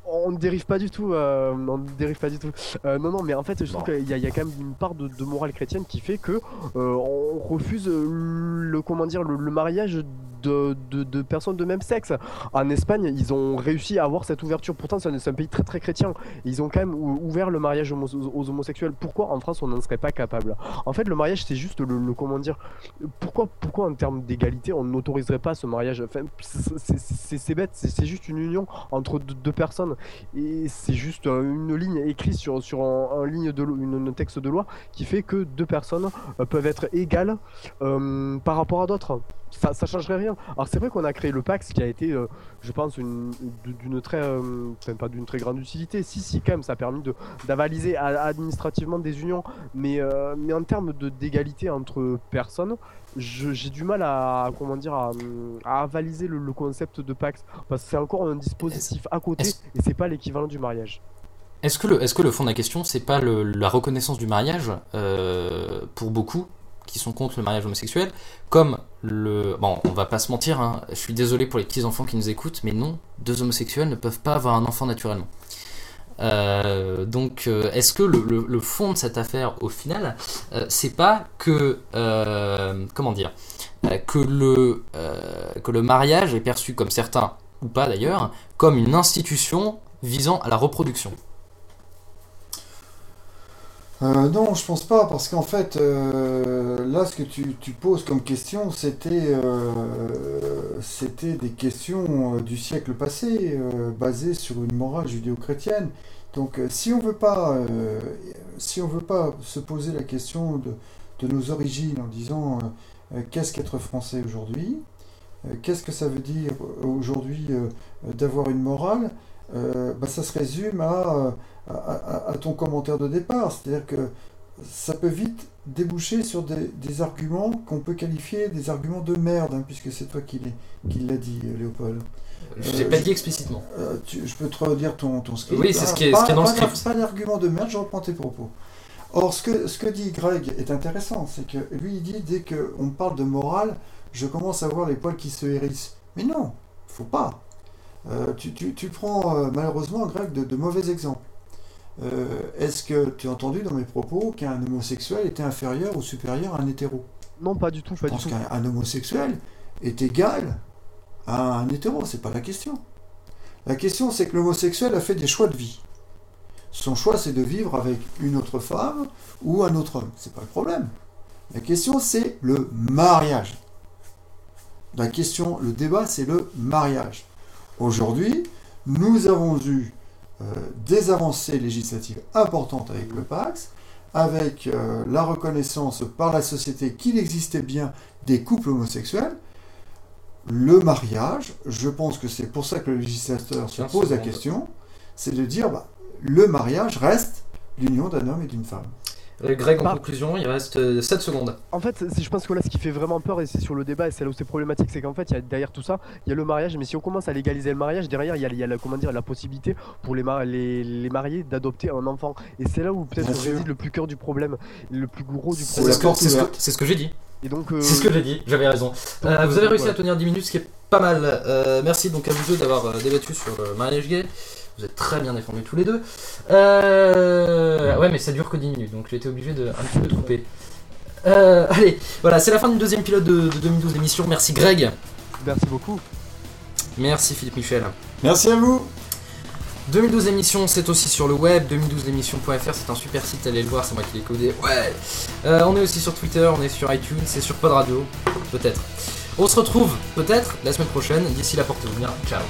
Speaker 4: on ne dérive pas du tout. Euh, on ne dérive pas du tout. Euh, non, non, mais en fait, je trouve qu'il y, a quand même une part de, morale chrétienne qui fait que euh, on refuse le comment dire le, mariage de, personnes de même sexe. En Espagne, ils ont réussi à avoir cette ouverture. Pourtant, c'est un, pays très très chrétien. Ils ont quand même ouvert le mariage aux, homosexuels. Pourquoi en France on n'en serait pas capable? En fait, le mariage, c'est juste le, comment dire. Pourquoi, pourquoi en termes d'égalité, on n'autoriserait pas ce mariage? Enfin, C'est bête, c'est juste une union entre deux, personnes. Et c'est juste une ligne écrite sur, sur un, ligne de une, texte de loi qui fait que deux personnes euh, peuvent être égales euh, par rapport à d'autres ça, ça changerait rien. Alors c'est vrai qu'on a créé le PAX qui a été, euh, je pense, d'une très, euh, pas d'une très grande utilité. Si, si, quand même, ça a permis d'avaliser administrativement des unions, mais, euh, mais en termes d'égalité entre personnes, j'ai du mal à, comment dire, à, avaliser le, concept de PAX parce que c'est encore un dispositif à côté et c'est pas l'équivalent du mariage.
Speaker 3: Est-ce que, le, est -ce que le fond de la question, c'est pas la reconnaissance du mariage pour beaucoup qui sont contre le mariage homosexuel, comme le... Bon, on va pas se mentir, hein, je suis désolé pour les petits enfants qui nous écoutent, mais non, deux homosexuels ne peuvent pas avoir un enfant naturellement. Euh, donc, euh, est-ce que le, fond de cette affaire, au final, euh, c'est pas que, comment dire, que le, que le mariage est perçu comme certains, ou pas d'ailleurs, comme une institution visant à la reproduction?
Speaker 5: Euh, non, je pense pas, parce qu'en fait, euh, là, ce que tu, poses comme question, c'était euh, des questions du siècle passé, basées sur une morale judéo-chrétienne. Donc, si on veut pas, si on veut pas se poser la question de, nos origines en disant qu'est-ce qu'être français aujourd'hui, qu'est-ce que ça veut dire aujourd'hui d'avoir une morale, bah, ça se résume à à, ton commentaire de départ. C'est-à-dire que ça peut vite déboucher sur des, arguments qu'on peut qualifier des arguments de merde, hein, puisque c'est toi qui l'as dit, Léopold.
Speaker 3: Je ne l'ai pas dit explicitement.
Speaker 5: Euh, je peux te redire ton, ton script.
Speaker 3: Oui, c'est ce, qui est, dans le script.
Speaker 5: Pas d'argument de merde, je reprends tes propos. Or, ce que, ce que dit Greg est intéressant, c'est que lui, il dit dès qu'on parle de morale, je commence à voir les poils qui se hérissent. Mais non, faut pas. Euh, tu, tu, prends euh, malheureusement, Greg, de mauvais exemples. Euh, est-ce que tu as entendu dans mes propos qu'un homosexuel était inférieur ou supérieur à un hétéro?
Speaker 4: Non, pas du tout.
Speaker 5: Je pense qu'un homosexuel est égal à un hétéro, c'est pas la question. La question, c'est que l'homosexuel a fait des choix de vie. Son choix, c'est de vivre avec une autre femme ou un autre homme. C'est pas le problème. La question, c'est le mariage. La question, le débat, c'est le mariage. Aujourd'hui, nous avons eu euh, des avancées législatives importantes avec le Pax, avec euh, la reconnaissance par la société qu'il existait bien des couples homosexuels, le mariage, je pense que c'est pour ça que le législateur se pose la question, c'est de dire bah, le mariage reste l'union d'un homme et d'une femme.
Speaker 3: Euh, Greg, en conclusion, il reste 7 euh, secondes.
Speaker 4: En fait, je pense que là, ce qui fait vraiment peur, et c'est sur le débat, et c'est là où c'est problématique, c'est qu'en fait, il y a derrière tout ça, il y a le mariage, mais si on commence à légaliser le mariage, derrière, il y a, la, comment dire, la possibilité pour les, les, mariés d'adopter un enfant. Et c'est là où peut-être réside le plus cœur du problème, le plus gros du problème.
Speaker 3: C'est ce, que j'ai dit. Euh, C'est ce que j'ai dit, j'avais raison. vous avez réussi à tenir 10 minutes, ce qui est pas mal. merci donc à vous deux d'avoir débattu sur le mariage gay. Vous êtes très bien défendus tous les deux. Euh... Ouais, mais ça dure que 10 minutes, donc j'ai été obligé de un petit peu de couper. Euh, allez, voilà, c'est la fin du deuxième pilote de, 2012 émission. Merci Greg.
Speaker 4: Merci beaucoup.
Speaker 3: Merci Philippe Michel.
Speaker 5: Merci à vous.
Speaker 3: 2012 émission, c'est aussi sur le web, 2012émission.fr, c'est un super site, allez le voir, c'est moi qui l'ai codé. Ouais. Euh, on est aussi sur Twitter, on est sur iTunes, c'est sur Pod Radio, peut-être. On se retrouve peut-être la semaine prochaine. D'ici là, portez-vous bien. Ciao.